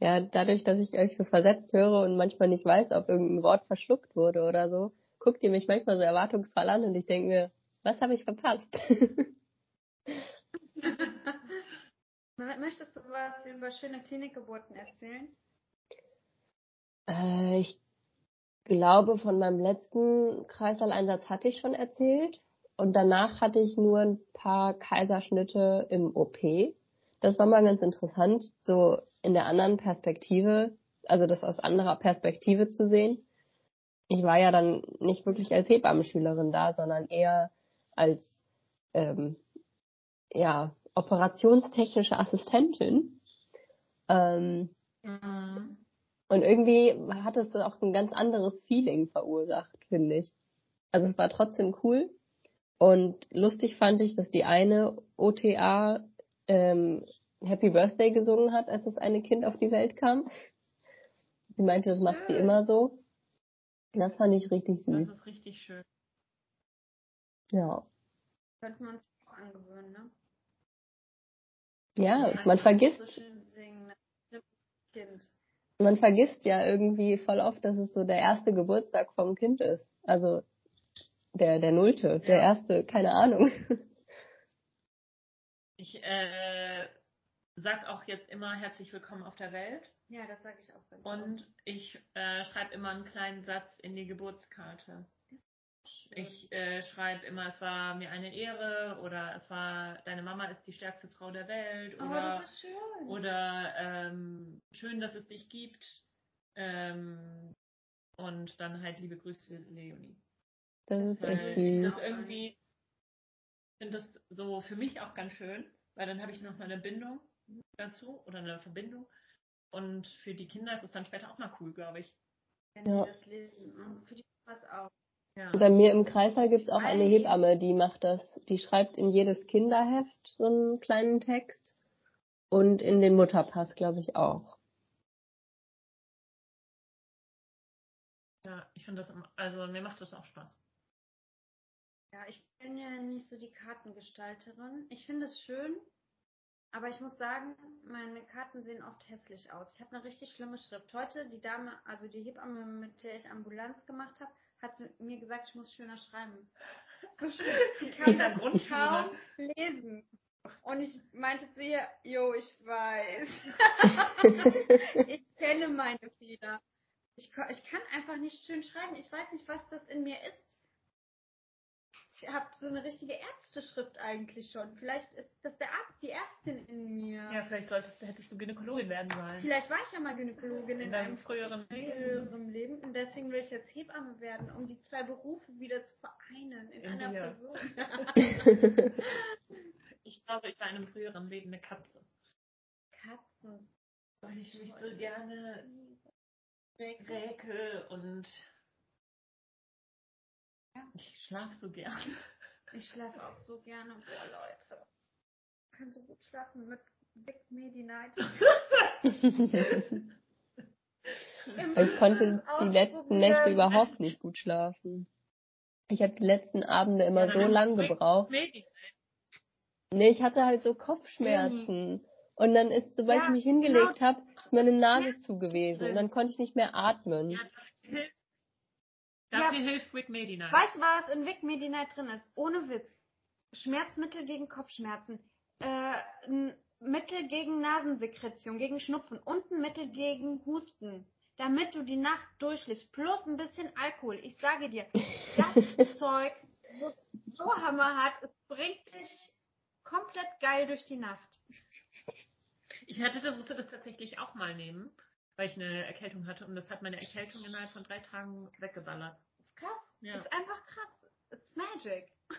Ja, dadurch, dass ich euch so versetzt höre und manchmal nicht weiß, ob irgendein Wort verschluckt wurde oder so, guckt ihr mich manchmal so erwartungsvoll an und ich denke mir, was habe ich verpasst? [laughs] Möchtest du was über schöne Klinikgeburten erzählen? äh, ich glaube, von meinem letzten Kreissaal-Einsatz hatte ich schon erzählt. Und danach hatte ich nur ein paar Kaiserschnitte im OP. Das war mal ganz interessant, so in der anderen Perspektive, also das aus anderer Perspektive zu sehen. Ich war ja dann nicht wirklich als Hebammenschülerin da, sondern eher als ähm, ja, operationstechnische Assistentin. Ähm, Mhm. und irgendwie hat es auch ein ganz anderes Feeling verursacht, finde ich. Also es war trotzdem cool. Und lustig fand ich, dass die eine OTA ähm, Happy Birthday gesungen hat, als das eine Kind auf die Welt kam. Sie meinte, das macht sie immer so. Das fand ich richtig Das süß. ist richtig schön. Ja. Könnte man sich auch angewöhnen, ne? Ja, man vergisst, man vergisst ja irgendwie voll oft, dass es so der erste Geburtstag vom Kind ist. Also der, der Nullte, der Ja. erste, keine Ahnung. [laughs] Ich äh, sag auch jetzt immer herzlich willkommen auf der Welt Ja, das sage ich auch ganz und ich äh, schreibe immer einen kleinen Satz in die Geburtskarte. Ich äh, schreibe immer, es war mir eine Ehre oder es war, deine Mama ist die stärkste Frau der Welt Oh, oder, das ist schön. oder ähm, schön, dass es dich gibt. Ähm, und dann halt liebe Grüße, Leonie. Das ist Weil echt ich süß. das irgendwie finde das so für mich auch ganz schön, weil dann habe ich noch mal eine Bindung dazu oder eine Verbindung. Und für die Kinder ist es dann später auch mal cool, glaube ich. Wenn Ja. die das lesen. Und für die was auch. Ja. Bei mir im Kreißsaal gibt's auch eine Hebamme, die macht das. Die schreibt in jedes Kinderheft so einen kleinen Text. Und in den Mutterpass, glaube ich, auch. ja, ich finde das, also mir macht das auch Spaß. Ja, ich bin ja nicht so die Kartengestalterin. Ich finde es schön, aber ich muss sagen, meine Karten sehen oft hässlich aus. Ich habe eine richtig schlimme Schrift. Heute die Dame, also die Hebamme, mit der ich Ambulanz gemacht habe, hat mir gesagt, ich muss schöner schreiben. So [laughs] schön. Sie kann das kaum lesen. Und ich meinte zu ihr, jo, ich weiß. [laughs] ich kenne meine Fehler. Ich, ich kann einfach nicht schön schreiben. Ich weiß nicht, was das in mir ist. Ich habe so eine richtige Ärzteschrift eigentlich schon. Vielleicht ist das der Arzt, die Ärztin in mir. Ja, vielleicht solltest, hättest du Gynäkologin werden sollen. Vielleicht war ich ja mal Gynäkologin in, In deinem einem früheren Leben. früheren Leben. Und deswegen will ich jetzt Hebamme werden, um die zwei Berufe wieder zu vereinen in, In einer dir. Person. [laughs] Ich glaube, ich war in einem früheren Leben eine Katze. Katzen. Weil ich mich so gerne Räkel. räke ich schlafe so gern. Ich schlafe auch so gerne. [laughs] Boah, Leute. Ich kann so gut schlafen mit Big Medi Night. [laughs] Ich konnte die letzten Nächte überhaupt nicht gut schlafen. Ich habe die letzten Abende immer Ja, so lang gebraucht. Nee, ich hatte halt so Kopfschmerzen. Und dann ist, sobald Ja, ich mich hingelegt genau. habe, ist meine Nase zu gewesen. Und dann konnte ich nicht mehr atmen. Ja, dafür hilft, Ja. dafür hilft Rick Medi Night. Weißt du, was in Vic Medi Night drin ist? Ohne Witz. Schmerzmittel gegen Kopfschmerzen. Äh, ein Mittel gegen Nasensekretion, gegen Schnupfen und ein Mittel gegen Husten. Damit du die Nacht durchschläfst. Plus ein bisschen Alkohol. Ich sage dir, das [laughs] Zeug so, so hammerhart, es bringt dich komplett geil durch die Nacht. Ich hatte das, musste das tatsächlich auch mal nehmen, weil ich eine Erkältung hatte und das hat meine Erkältung innerhalb von drei Tagen weggeballert. Ist krass. Ja. Ist einfach krass. It's magic. [laughs]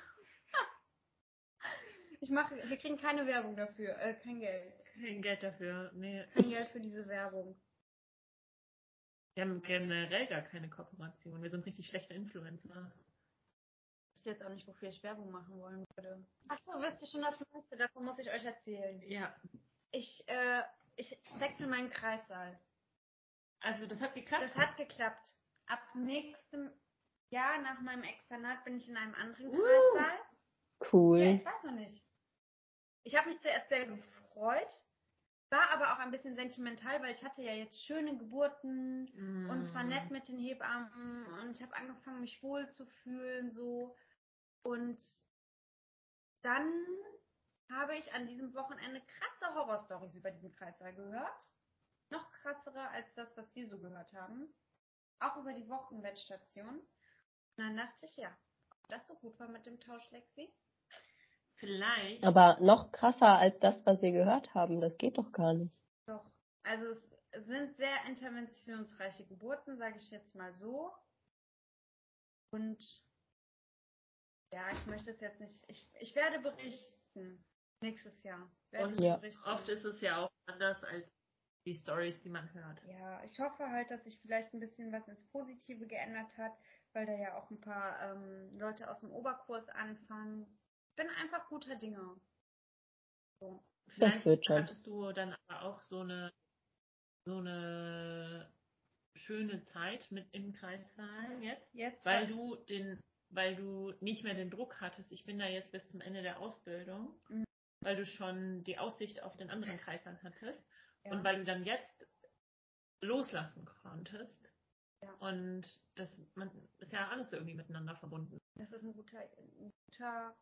Ich mache, wir kriegen keine Werbung dafür, äh, kein Geld. Kein Geld dafür. Nee. Kein Geld für diese Werbung. Wir haben generell gar keine Kooperation. Wir sind richtig schlechte Influencer. Ich wüsste jetzt auch nicht, wofür ich Werbung machen wollen würde. Achso, wisst ihr schon das nächste? Davon muss ich euch erzählen. Ja. Ich, äh, ich wechsle meinen Kreissaal. Also das hat geklappt. Das hat geklappt. Ab nächstem Jahr nach meinem Externat bin ich in einem anderen Uh. Kreissaal. Ja, Cool. ich weiß noch nicht. Ich habe mich zuerst sehr gefreut, war aber auch ein bisschen sentimental, weil ich hatte ja jetzt schöne Geburten Mm. und zwar nett mit den Hebammen und ich habe angefangen, mich wohl zu fühlen so und dann habe ich an diesem Wochenende krasse Horrorstories über diesen Kreissaal gehört. Noch krassere als das, was wir so gehört haben. Auch über die Wochenbettstation. Und dann dachte ich, ja, ob das so gut war mit dem Tausch, Lexi. Vielleicht. Aber noch krasser als das, was wir gehört haben. Das geht doch gar nicht. Doch. Also es sind sehr interventionsreiche Geburten, sage ich jetzt mal so. Und ja, ich möchte es jetzt nicht. Ich, ich werde berichten. Nächstes Jahr. Werde Und ich Ja. berichten. Oft ist es ja auch anders als die Stories, die man hört. Ja, ich hoffe halt, dass sich vielleicht ein bisschen was ins Positive geändert hat, weil da ja auch ein paar ähm, Leute aus dem Oberkurs anfangen. Ich bin einfach guter Dinge. So. Vielleicht wird schon. hattest du dann aber auch so eine so eine schöne Zeit mit im Kreissaal jetzt, Jetzt weil du den, weil du nicht mehr den Druck hattest. Ich bin da jetzt bis zum Ende der Ausbildung, Mhm. weil du schon die Aussicht auf den anderen Kreissaal hattest ja. und weil du dann jetzt loslassen konntest. Ja. Und das man ist ja alles irgendwie miteinander verbunden. das ist ein guter, ein guter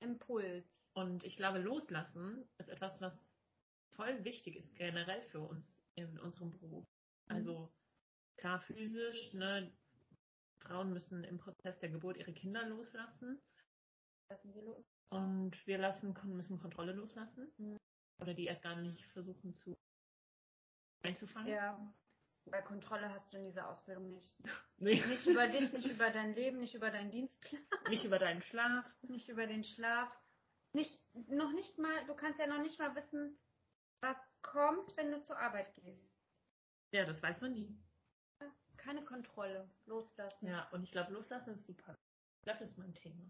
Impuls. Und ich glaube, loslassen ist etwas, was voll wichtig ist, generell für uns in unserem Beruf. Mhm. Also klar physisch, ne, Frauen müssen im Prozess der Geburt ihre Kinder loslassen Lassen wir los. und wir lassen, müssen Kontrolle loslassen. Mhm. Oder die erst gar nicht versuchen zu einzufangen. Ja. Weil Kontrolle hast du in dieser Ausbildung nicht. [laughs] Nee, Nicht über dich, nicht über dein Leben, nicht über deinen Dienstplan, [laughs] nicht über deinen Schlaf. nicht über den Schlaf. Nicht, noch nicht mal, du kannst ja noch nicht mal wissen, was kommt, wenn du zur Arbeit gehst. Ja, das weiß man nie. Keine Kontrolle. Loslassen. Ja, und ich glaube, loslassen ist super. Ich glaube, das ist mein Thema.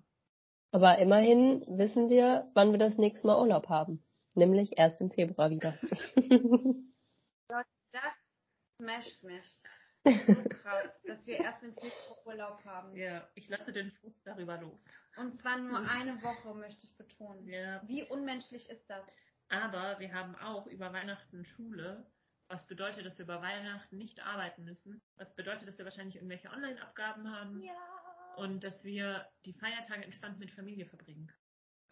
Aber immerhin wissen wir, wann wir das nächste Mal Urlaub haben. Nämlich erst im Februar wieder. Das smash mich. So [laughs] krass, dass wir erst im Februar Urlaub haben. Ja, ich lasse den Fuß darüber los. Und zwar nur eine Woche, möchte ich betonen. Ja. Wie unmenschlich ist das? Aber wir haben auch über Weihnachten Schule, was bedeutet, dass wir über Weihnachten nicht arbeiten müssen. Was bedeutet, dass wir wahrscheinlich irgendwelche Online-Abgaben haben Ja. und dass wir die Feiertage entspannt mit Familie verbringen.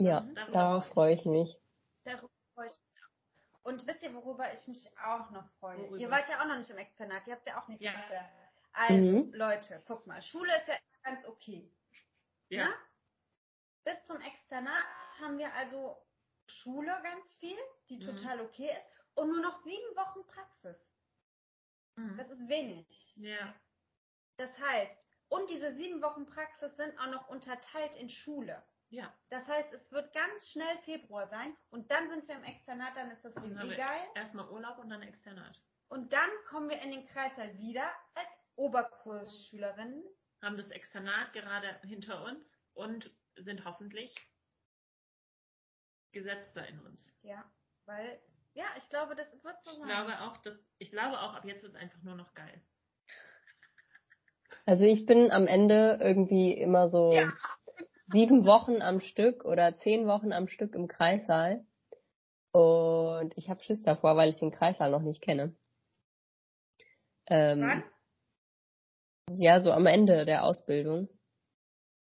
Ja, Darüber darauf freue ich mich. Darüber freue ich mich auch. Und wisst ihr, worüber ich mich auch noch freue? Worüber? Ihr wart ja auch noch nicht im Externat, ihr habt ja auch nicht Ja. erzählt. Also, Mhm. Leute, guck mal, Schule ist ja ganz okay. Ja. Ne? Bis zum Externat haben wir also Schule ganz viel, die Mhm. total okay ist, und nur noch sieben Wochen Praxis. Mhm. Das ist wenig. Ja. Das heißt, und diese sieben Wochen Praxis sind auch noch unterteilt in Schule. Ja. Das heißt, es wird ganz schnell Februar sein und dann sind wir im Externat, dann ist das Dann richtig geil. erstmal Urlaub und dann Externat. Und dann kommen wir in den Kreißsaal wieder als Oberkursschülerinnen. Haben das Externat gerade hinter uns und sind hoffentlich gesetzter in uns. Ja, weil, ja, ich glaube, das wird so Ich sein. glaube auch, dass, ich glaube auch, ab jetzt wird es einfach nur noch geil. Also ich bin am Ende irgendwie immer so sieben Wochen am Stück oder zehn Wochen am Stück im Kreissaal. Und ich habe Schiss davor, weil ich den Kreissaal noch nicht kenne. Ähm, Wann? ja, so am Ende der Ausbildung.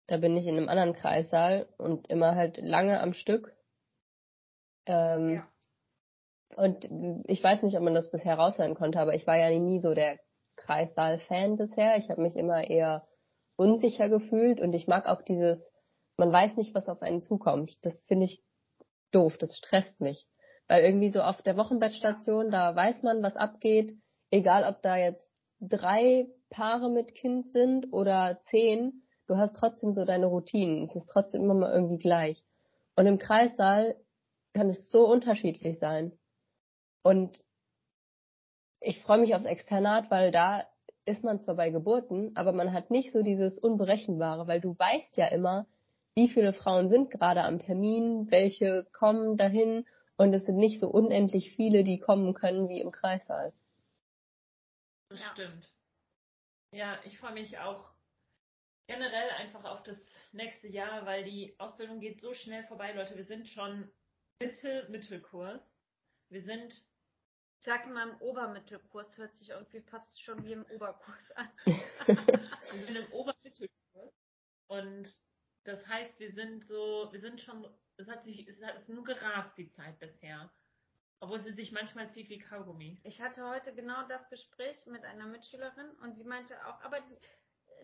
Da bin ich in einem anderen Kreissaal und immer halt lange am Stück. Ähm, Ja. Und ich weiß nicht, ob man das bisher raushören konnte, aber ich war ja nie so der Kreissaal-Fan bisher. Ich habe mich immer eher unsicher gefühlt und ich mag auch dieses, man weiß nicht, was auf einen zukommt. Das finde ich doof, das stresst mich. Weil irgendwie so auf der Wochenbettstation, da weiß man, was abgeht, egal ob da jetzt drei Paare mit Kind sind oder zehn, du hast trotzdem so deine Routinen. Es ist trotzdem immer mal irgendwie gleich. Und im Kreissaal kann es so unterschiedlich sein. Und ich freue mich aufs Externat, weil da ist man zwar bei Geburten, aber man hat nicht so dieses Unberechenbare, weil du weißt ja immer, wie viele Frauen sind gerade am Termin, welche kommen dahin und es sind nicht so unendlich viele, die kommen können wie im Kreissaal. Das Ja. stimmt. Ja, ich freue mich auch generell einfach auf das nächste Jahr, weil die Ausbildung geht so schnell vorbei, Leute. Wir sind schon Mitte, Mittelkurs. Wir sind, Ich sag immer, im Obermittelkurs hört sich irgendwie fast schon wie im Oberkurs an. [laughs] [laughs] wir sind im Obermittelkurs. Und das heißt, wir sind so, wir sind schon, es hat sich, es hat es nur gerast, die Zeit bisher. Obwohl sie sich manchmal zieht wie Kaugummi. Ich hatte heute genau das Gespräch mit einer Mitschülerin und sie meinte auch, aber die,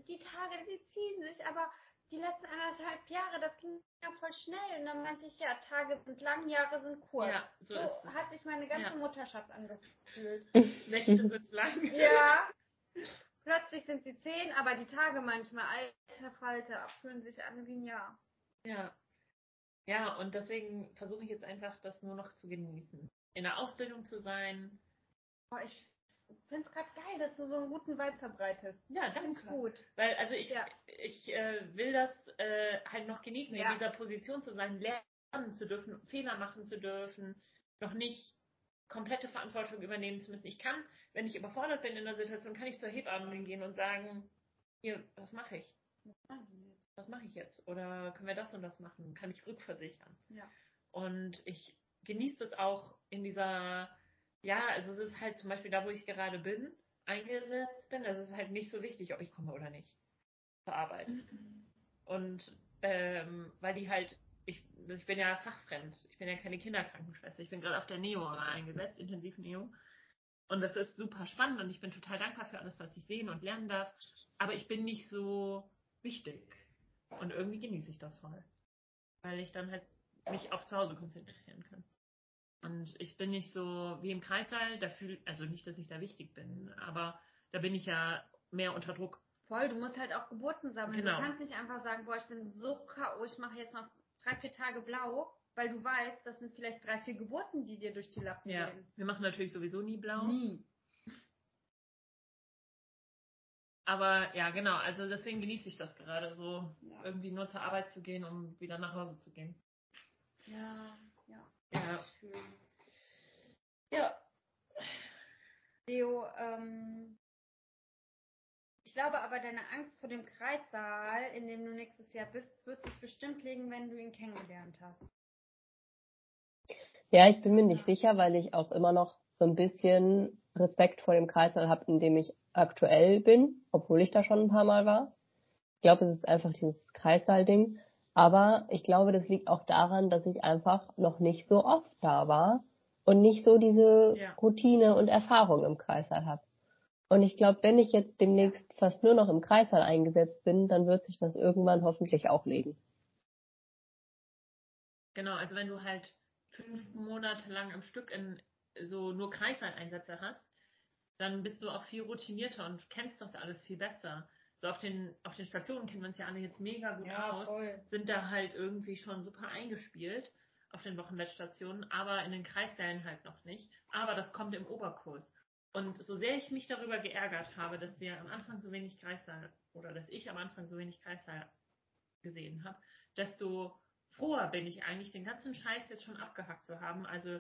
die Tage, die ziehen sich, aber die letzten anderthalb Jahre, das ging ja voll schnell. Und dann meinte ich, ja, Tage sind lang, Jahre sind kurz. Ja, so so hat sich meine ganze Ja. Mutterschaft angefühlt. [laughs] Nächte sind lang. ja. [laughs] Plötzlich sind sie zehn, aber die Tage manchmal, alter Falter, fühlen sich an wie ein Jahr. Ja. Ja, und deswegen versuche ich jetzt einfach, das nur noch zu genießen. In der Ausbildung zu sein. Boah, ich find's grad geil, dass du so einen guten Vibe verbreitest. Ja, Find's danke. gut. Weil, also ich, Ja. ich äh, will das äh, halt noch genießen, Ja. in dieser Position zu sein, lernen zu dürfen, Fehler machen zu dürfen, noch nicht komplette Verantwortung übernehmen zu müssen. Ich kann, wenn ich überfordert bin in der Situation, kann ich zur Hebamme gehen und sagen, hier, was mache ich? Was mache ich jetzt? Oder können wir das und das machen? Kann ich rückversichern? Ja. Und ich genieße das auch in dieser, ja, also es ist halt zum Beispiel da, wo ich gerade bin, eingesetzt bin, also es ist halt nicht so wichtig, ob ich komme oder nicht zur Arbeit. Und ähm, weil die halt, ich, ich bin ja fachfremd, ich bin ja keine Kinderkrankenschwester, ich bin gerade auf der Neo eingesetzt, intensiv Neo. Und das ist super spannend und ich bin total dankbar für alles, was ich sehen und lernen darf. Aber ich bin nicht so wichtig. Und irgendwie genieße ich das voll. Weil ich dann halt mich auf zu Hause konzentrieren kann. Und ich bin nicht so wie im Kreissaal, da fühl, also nicht, dass ich da wichtig bin, aber da bin ich ja mehr unter Druck. Voll, du musst halt auch Geburten sammeln. Genau. Du kannst nicht einfach sagen, boah, ich bin so K.O., ich mache jetzt noch drei, vier Tage blau, weil du weißt, das sind vielleicht drei, vier Geburten, die dir durch die Lappen Ja, gehen. wir machen natürlich sowieso nie blau. Nie. Aber ja, genau, also deswegen genieße ich das gerade so, Ja. irgendwie nur zur Arbeit zu gehen, um wieder nach Hause zu gehen. Ja, ja. Ja. Schön. Ja. Leo, ähm, glaube aber, deine Angst vor dem Kreissaal, in dem du nächstes Jahr bist, wird sich bestimmt legen, wenn du ihn kennengelernt hast. Ja, ich bin mir nicht sicher, weil ich auch immer noch so ein bisschen Respekt vor dem Kreißsaal habe, in dem ich aktuell bin, obwohl ich da schon ein paar Mal war. Ich glaube, es ist einfach dieses Kreissaal-Ding. Aber ich glaube, das liegt auch daran, dass ich einfach noch nicht so oft da war und nicht so diese Ja. Routine und Erfahrung im Kreissaal habe. Und ich glaube, wenn ich jetzt demnächst fast nur noch im Kreissaal eingesetzt bin, dann wird sich das irgendwann hoffentlich auch legen. Genau, also wenn du halt fünf Monate lang am Stück in so nur Kreissaal-Einsätze hast, dann bist du auch viel routinierter und kennst das alles viel besser. So auf den, auf den Stationen kennen wir uns ja alle jetzt mega gut aus, voll. sind da halt irgendwie schon super eingespielt auf den Wochenbettstationen, aber in den Kreissälen halt noch nicht. Aber das kommt im Oberkurs. Und so sehr ich mich darüber geärgert habe, dass wir am Anfang so wenig Kreissaal oder dass ich am Anfang so wenig Kreissaal gesehen habe, desto froher bin ich eigentlich, den ganzen Scheiß jetzt schon abgehackt zu haben. Also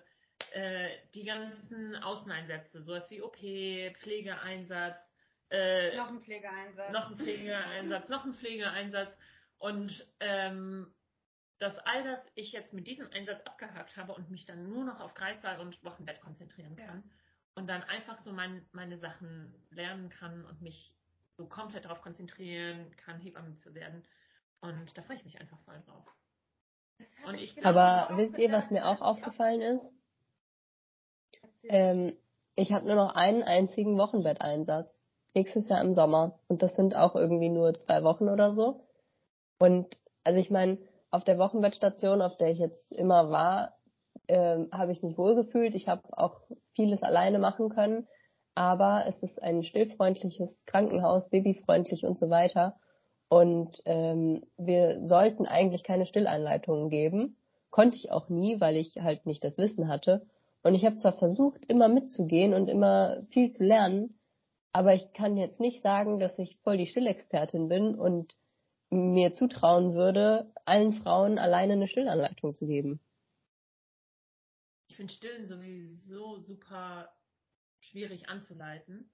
äh, die ganzen Außeneinsätze, sowas wie OP, Pflegeeinsatz, äh, Noch ein Pflegeeinsatz. noch ein Pflegeeinsatz, noch ein Pflegeeinsatz und ähm, dass all das ich jetzt mit diesem Einsatz abgehakt habe und mich dann nur noch auf Kreissaal und Wochenbett konzentrieren kann und dann einfach so mein, meine Sachen lernen kann und mich so komplett darauf konzentrieren kann, Hebamme zu werden. Und da freue ich mich einfach voll drauf. Ich genau Aber wisst ihr, was mir auch aufgefallen ist? Ähm, ich habe nur noch einen einzigen Wochenbetteinsatz. Nächstes Jahr im Sommer. Und das sind auch irgendwie nur zwei Wochen oder so. Und also ich meine, auf der Wochenbettstation, auf der ich jetzt immer war, ähm, habe ich mich wohlgefühlt. Ich habe auch vieles alleine machen können. Aber es ist ein stillfreundliches Krankenhaus, babyfreundlich und so weiter. Und ähm, wir sollten eigentlich keine Stilleinleitungen geben. Konnte ich auch nie, weil ich halt nicht das Wissen hatte. Und ich habe zwar versucht, immer mitzugehen und immer viel zu lernen, aber ich kann jetzt nicht sagen, dass ich voll die Stillexpertin bin und mir zutrauen würde, allen Frauen alleine eine Stillanleitung zu geben. Ich finde Stillen sowieso super schwierig anzuleiten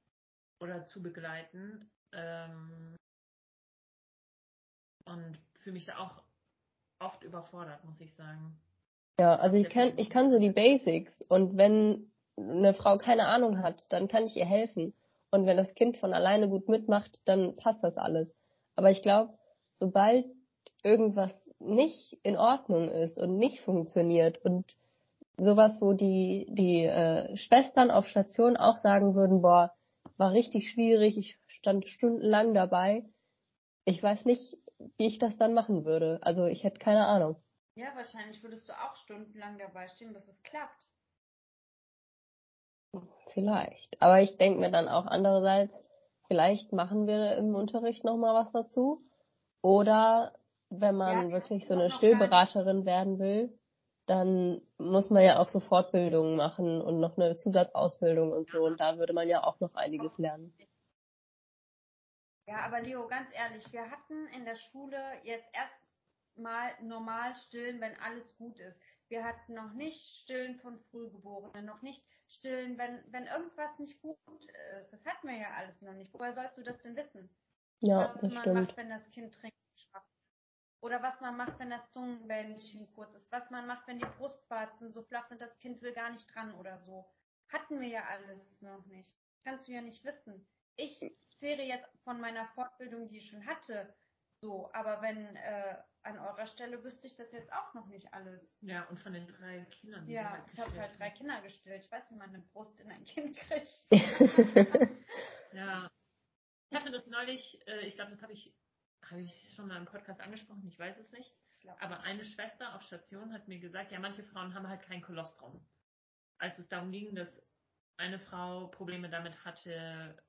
oder zu begleiten. Ähm, und fühle mich da auch oft überfordert, muss ich sagen. Ja, also ich kann, ich kann so die Basics und wenn eine Frau keine Ahnung hat, dann kann ich ihr helfen. Und wenn das Kind von alleine gut mitmacht, dann passt das alles. Aber ich glaube, sobald irgendwas nicht in Ordnung ist und nicht funktioniert und sowas, wo die, die äh, Schwestern auf Station auch sagen würden, boah, war richtig schwierig, ich stand stundenlang dabei. Ich weiß nicht, wie ich das dann machen würde. Also ich hätte keine Ahnung. Ja, wahrscheinlich würdest du auch stundenlang dabei stehen, bis es klappt. Vielleicht. Aber ich denke mir dann auch andererseits, vielleicht machen wir im Unterricht nochmal was dazu. Oder wenn man Ja, wirklich so eine Stillberaterin werden will, dann muss man ja auch so Fortbildungen machen und noch eine Zusatzausbildung und so. Und da würde man ja auch noch einiges lernen. Ja, aber Leo, ganz ehrlich, wir hatten in der Schule jetzt erstmal normal stillen, wenn alles gut ist. Wir hatten noch nicht stillen von Frühgeborenen, noch nicht stillen, wenn, wenn irgendwas nicht gut ist. Das hatten wir ja alles noch nicht. Woher sollst du das denn wissen? Ja, was das man stimmt. macht, wenn das Kind schafft. Oder was man macht, wenn das Zungenbändchen kurz ist. Was man macht, wenn die Brustwarzen so flach sind, das Kind will gar nicht dran oder so. Hatten wir ja alles noch nicht. Kannst du ja nicht wissen. Ich zehre jetzt von meiner Fortbildung, die ich schon hatte, so. Aber wenn äh, an eurer Stelle wüsste ich das jetzt auch noch nicht alles. Ja, und von den drei Kindern. die Ja, halt ich habe halt drei. Kinder gestillt. Ich weiß, wie man eine Brust in ein Kind [laughs] kriegt. Ja. Ich hatte das neulich, äh, ich glaube, das habe ich, habe ich schon mal im Podcast angesprochen, ich weiß es nicht. Aber eine Schwester auf Station hat mir gesagt, ja, manche Frauen haben halt kein Kolostrum. Als es darum ging, dass eine Frau Probleme damit hatte,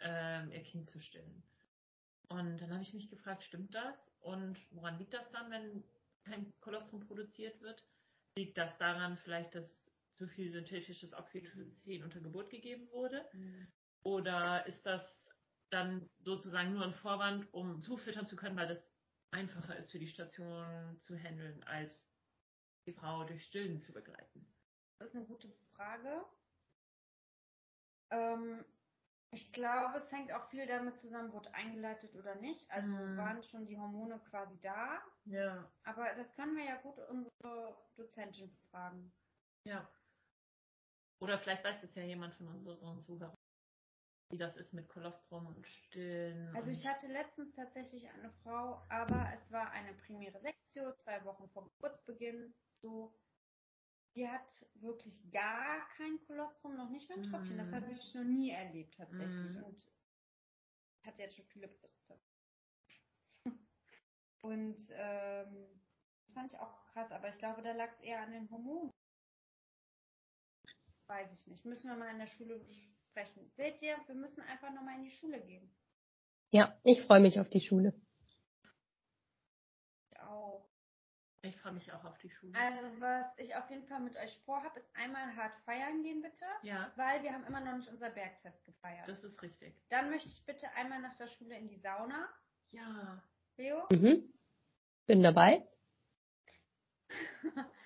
ähm, ihr Kind zu stillen. Und dann habe ich mich gefragt, stimmt das? Und woran liegt das dann, wenn kein Kolostrum produziert wird? Liegt das daran vielleicht, dass zu viel synthetisches Oxytocin unter Geburt gegeben wurde? Mhm. Oder ist das dann sozusagen nur ein Vorwand, um zufüttern zu können, weil das einfacher ist für die Station zu handeln, als die Frau durch Stillen zu begleiten? Das ist eine gute Frage. Ähm, Ich glaube, es hängt auch viel damit zusammen, wurde eingeleitet oder nicht. Also Mhm. waren schon die Hormone quasi da. Ja. Aber das können wir ja gut unsere Dozentin fragen. Ja. Oder vielleicht weiß es ja jemand von unseren Zuhörern, wie das ist mit Kolostrum und Stillen. Also ich hatte letztens tatsächlich eine Frau, aber es war eine primäre Sektio, zwei Wochen vor Geburtsbeginn. So, die hat wirklich gar kein Kolostrum, noch nicht mal ein Tröpfchen. Das Mhm. habe ich noch nie erlebt tatsächlich. Mhm. Und hatte jetzt schon viele Brüste. [laughs] Und ähm, das fand ich auch krass, aber ich glaube, da lag es eher an den Hormonen. Weiß ich nicht. Müssen wir mal in der Schule besprechen. Seht ihr, wir müssen einfach nochmal in die Schule gehen. Ja, ich freue mich auf die Schule. Ich auch. ich freue mich auch auf die Schule. Also was ich auf jeden Fall mit euch vorhabe, ist einmal hart feiern gehen bitte, ja, weil wir haben immer noch nicht unser Bergfest gefeiert. das ist richtig. Dann möchte ich bitte einmal nach der Schule in die Sauna. Ja. Leo? Mhm. Bin dabei. [laughs]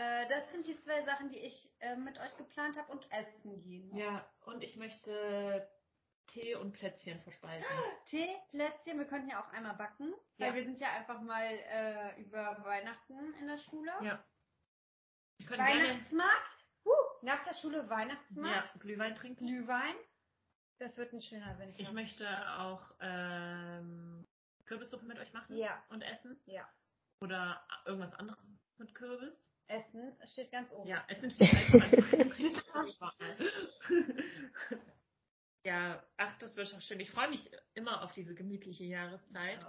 äh, das sind die zwei Sachen, die ich äh, mit euch geplant habe und essen gehen. Ja, und ich möchte Tee und Plätzchen verspeisen. [gasps] Tee, Plätzchen, wir könnten ja auch einmal backen, weil Ja. wir sind ja einfach mal äh, über Weihnachten in der Schule. Ja. Weihnachtsmarkt. Huh, nach der Schule ja, Weihnachtsmarkt. Glühwein trinken. Glühwein. Das wird ein schöner Winter. Ich möchte auch ähm, Kürbissuppe mit euch machen Ja. und essen. Ja. Oder irgendwas anderes mit Kürbis. Essen steht ganz oben. Ja, Essen steht einfach [laughs] an [laughs] Ja, ach, das wird auch schön. Ich freue mich immer auf diese gemütliche Jahreszeit.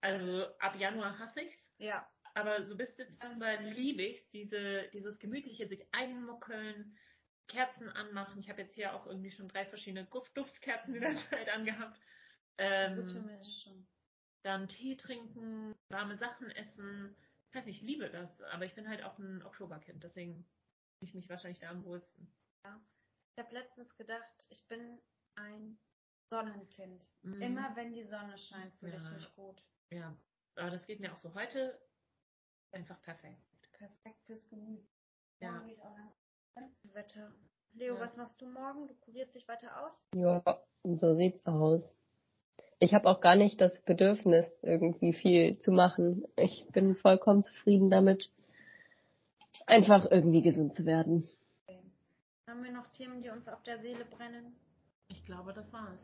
Also ab Januar hasse ich's, Ja. aber so bis Dezember liebe ich's, diese, dieses gemütliche, sich einmuckeln, Kerzen anmachen. Ich habe jetzt hier auch irgendwie schon drei verschiedene Duft Duftkerzen in der Zeit angehabt. Gute Ähm, Mischung. dann Tee trinken, warme Sachen essen. Ich weiß nicht, ich liebe das, aber ich bin halt auch ein Oktoberkind, deswegen fühle ich mich wahrscheinlich da am wohlsten. Ich habe letztens gedacht, ich bin ein Sonnenkind. Mhm. Immer wenn die Sonne scheint, fühle ich Ja. mich gut. Ja, aber das geht mir auch so heute einfach perfekt. Perfekt fürs Gemüt. Ja. Morgen auch Wetter. Leo, Ja. was machst du morgen? Du kurierst dich weiter aus? Ja, so sieht's aus. Ich habe auch gar nicht das Bedürfnis, irgendwie viel zu machen. Ich bin vollkommen zufrieden damit, einfach irgendwie gesund zu werden. Haben wir noch Themen, die uns auf der Seele brennen? Ich glaube, das war's.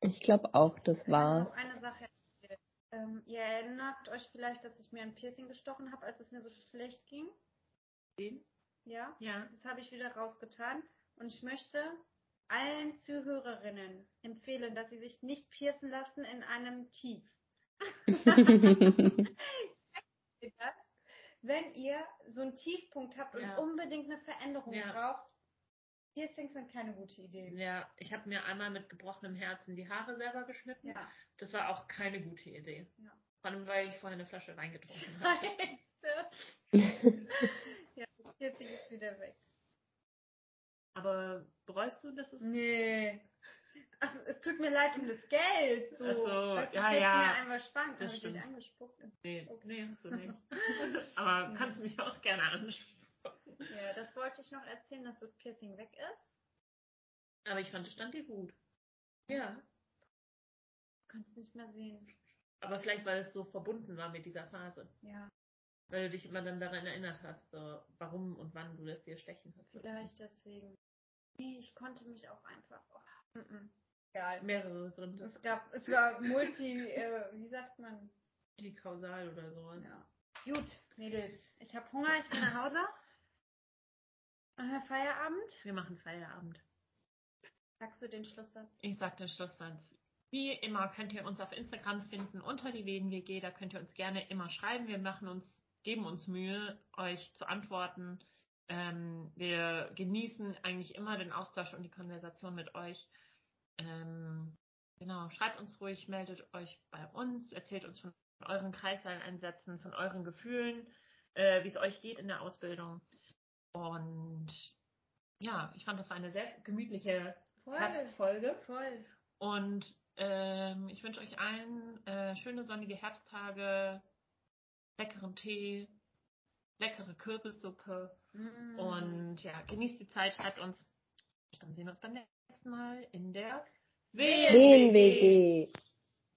Ich glaube auch, das Ich war. noch eine Sache. Ähm, ihr erinnert euch vielleicht, dass ich mir ein Piercing gestochen habe, als es mir so schlecht ging? Den? Ja? Ja. Das habe ich wieder rausgetan. Und ich möchte allen Zuhörerinnen empfehlen, dass sie sich nicht piercen lassen in einem Tief. [laughs] Wenn ihr so einen Tiefpunkt habt und Ja. unbedingt eine Veränderung Ja. braucht, Piercings sind keine gute Idee. Ja, ich habe mir einmal mit gebrochenem Herzen die Haare selber geschnitten. Ja. Das war auch keine gute Idee. Ja. Vor allem, weil ich vorher eine Flasche Wein getrunken [laughs] habe. [laughs] Ja, das Piercing ist wieder weg. Aber bereust du, dass es... Nee. Ach, es tut mir leid um das Geld. So, Ach so, du, ja, das hätte ja. mir können, Das habe ich dich angespuckt. Nee, Okay. nee, hast du nicht. [laughs] Aber kannst mich auch gerne ansprechen. Ja, das wollte ich noch erzählen, dass das Piercing weg ist. Aber ich fand, es stand dir gut. Ja. Kannst nicht mehr sehen. Aber vielleicht, weil es so verbunden war mit dieser Phase. Ja, Weil du dich immer dann daran erinnert hast, so, warum und wann du das dir stechen hast. vielleicht deswegen. Nee, ich konnte mich auch einfach. Oh, mm -mm. Egal. Mehrere Gründe. Es gab, es war multi, äh, wie sagt man? Die kausal oder sowas. Ja. Gut, Mädels. Ich habe Hunger, ich bin nach Hause. Machen wir Feierabend? Wir machen Feierabend. Sagst du den Schlusssatz? Ich sag den Schlusssatz. Wie immer könnt ihr uns auf Instagram finden unter die WG. Da könnt ihr uns gerne immer schreiben. Wir machen uns, geben uns Mühe, euch zu antworten. Ähm, wir genießen eigentlich immer den Austausch und die Konversation mit euch. Ähm, genau, schreibt uns ruhig, meldet euch bei uns, erzählt uns von euren Kreissaal-Einsätzen, von euren Gefühlen, äh, wie es euch geht in der Ausbildung. Und ja, ich fand, das war eine sehr gemütliche Voll. Herbstfolge. Voll. Und ähm, ich wünsche euch allen äh, schöne sonnige Herbsttage, leckeren Tee, leckere Kürbissuppe Mm. und ja, genießt die Zeit, schreibt uns. Dann sehen wir uns beim nächsten Mal in der Wen-WG.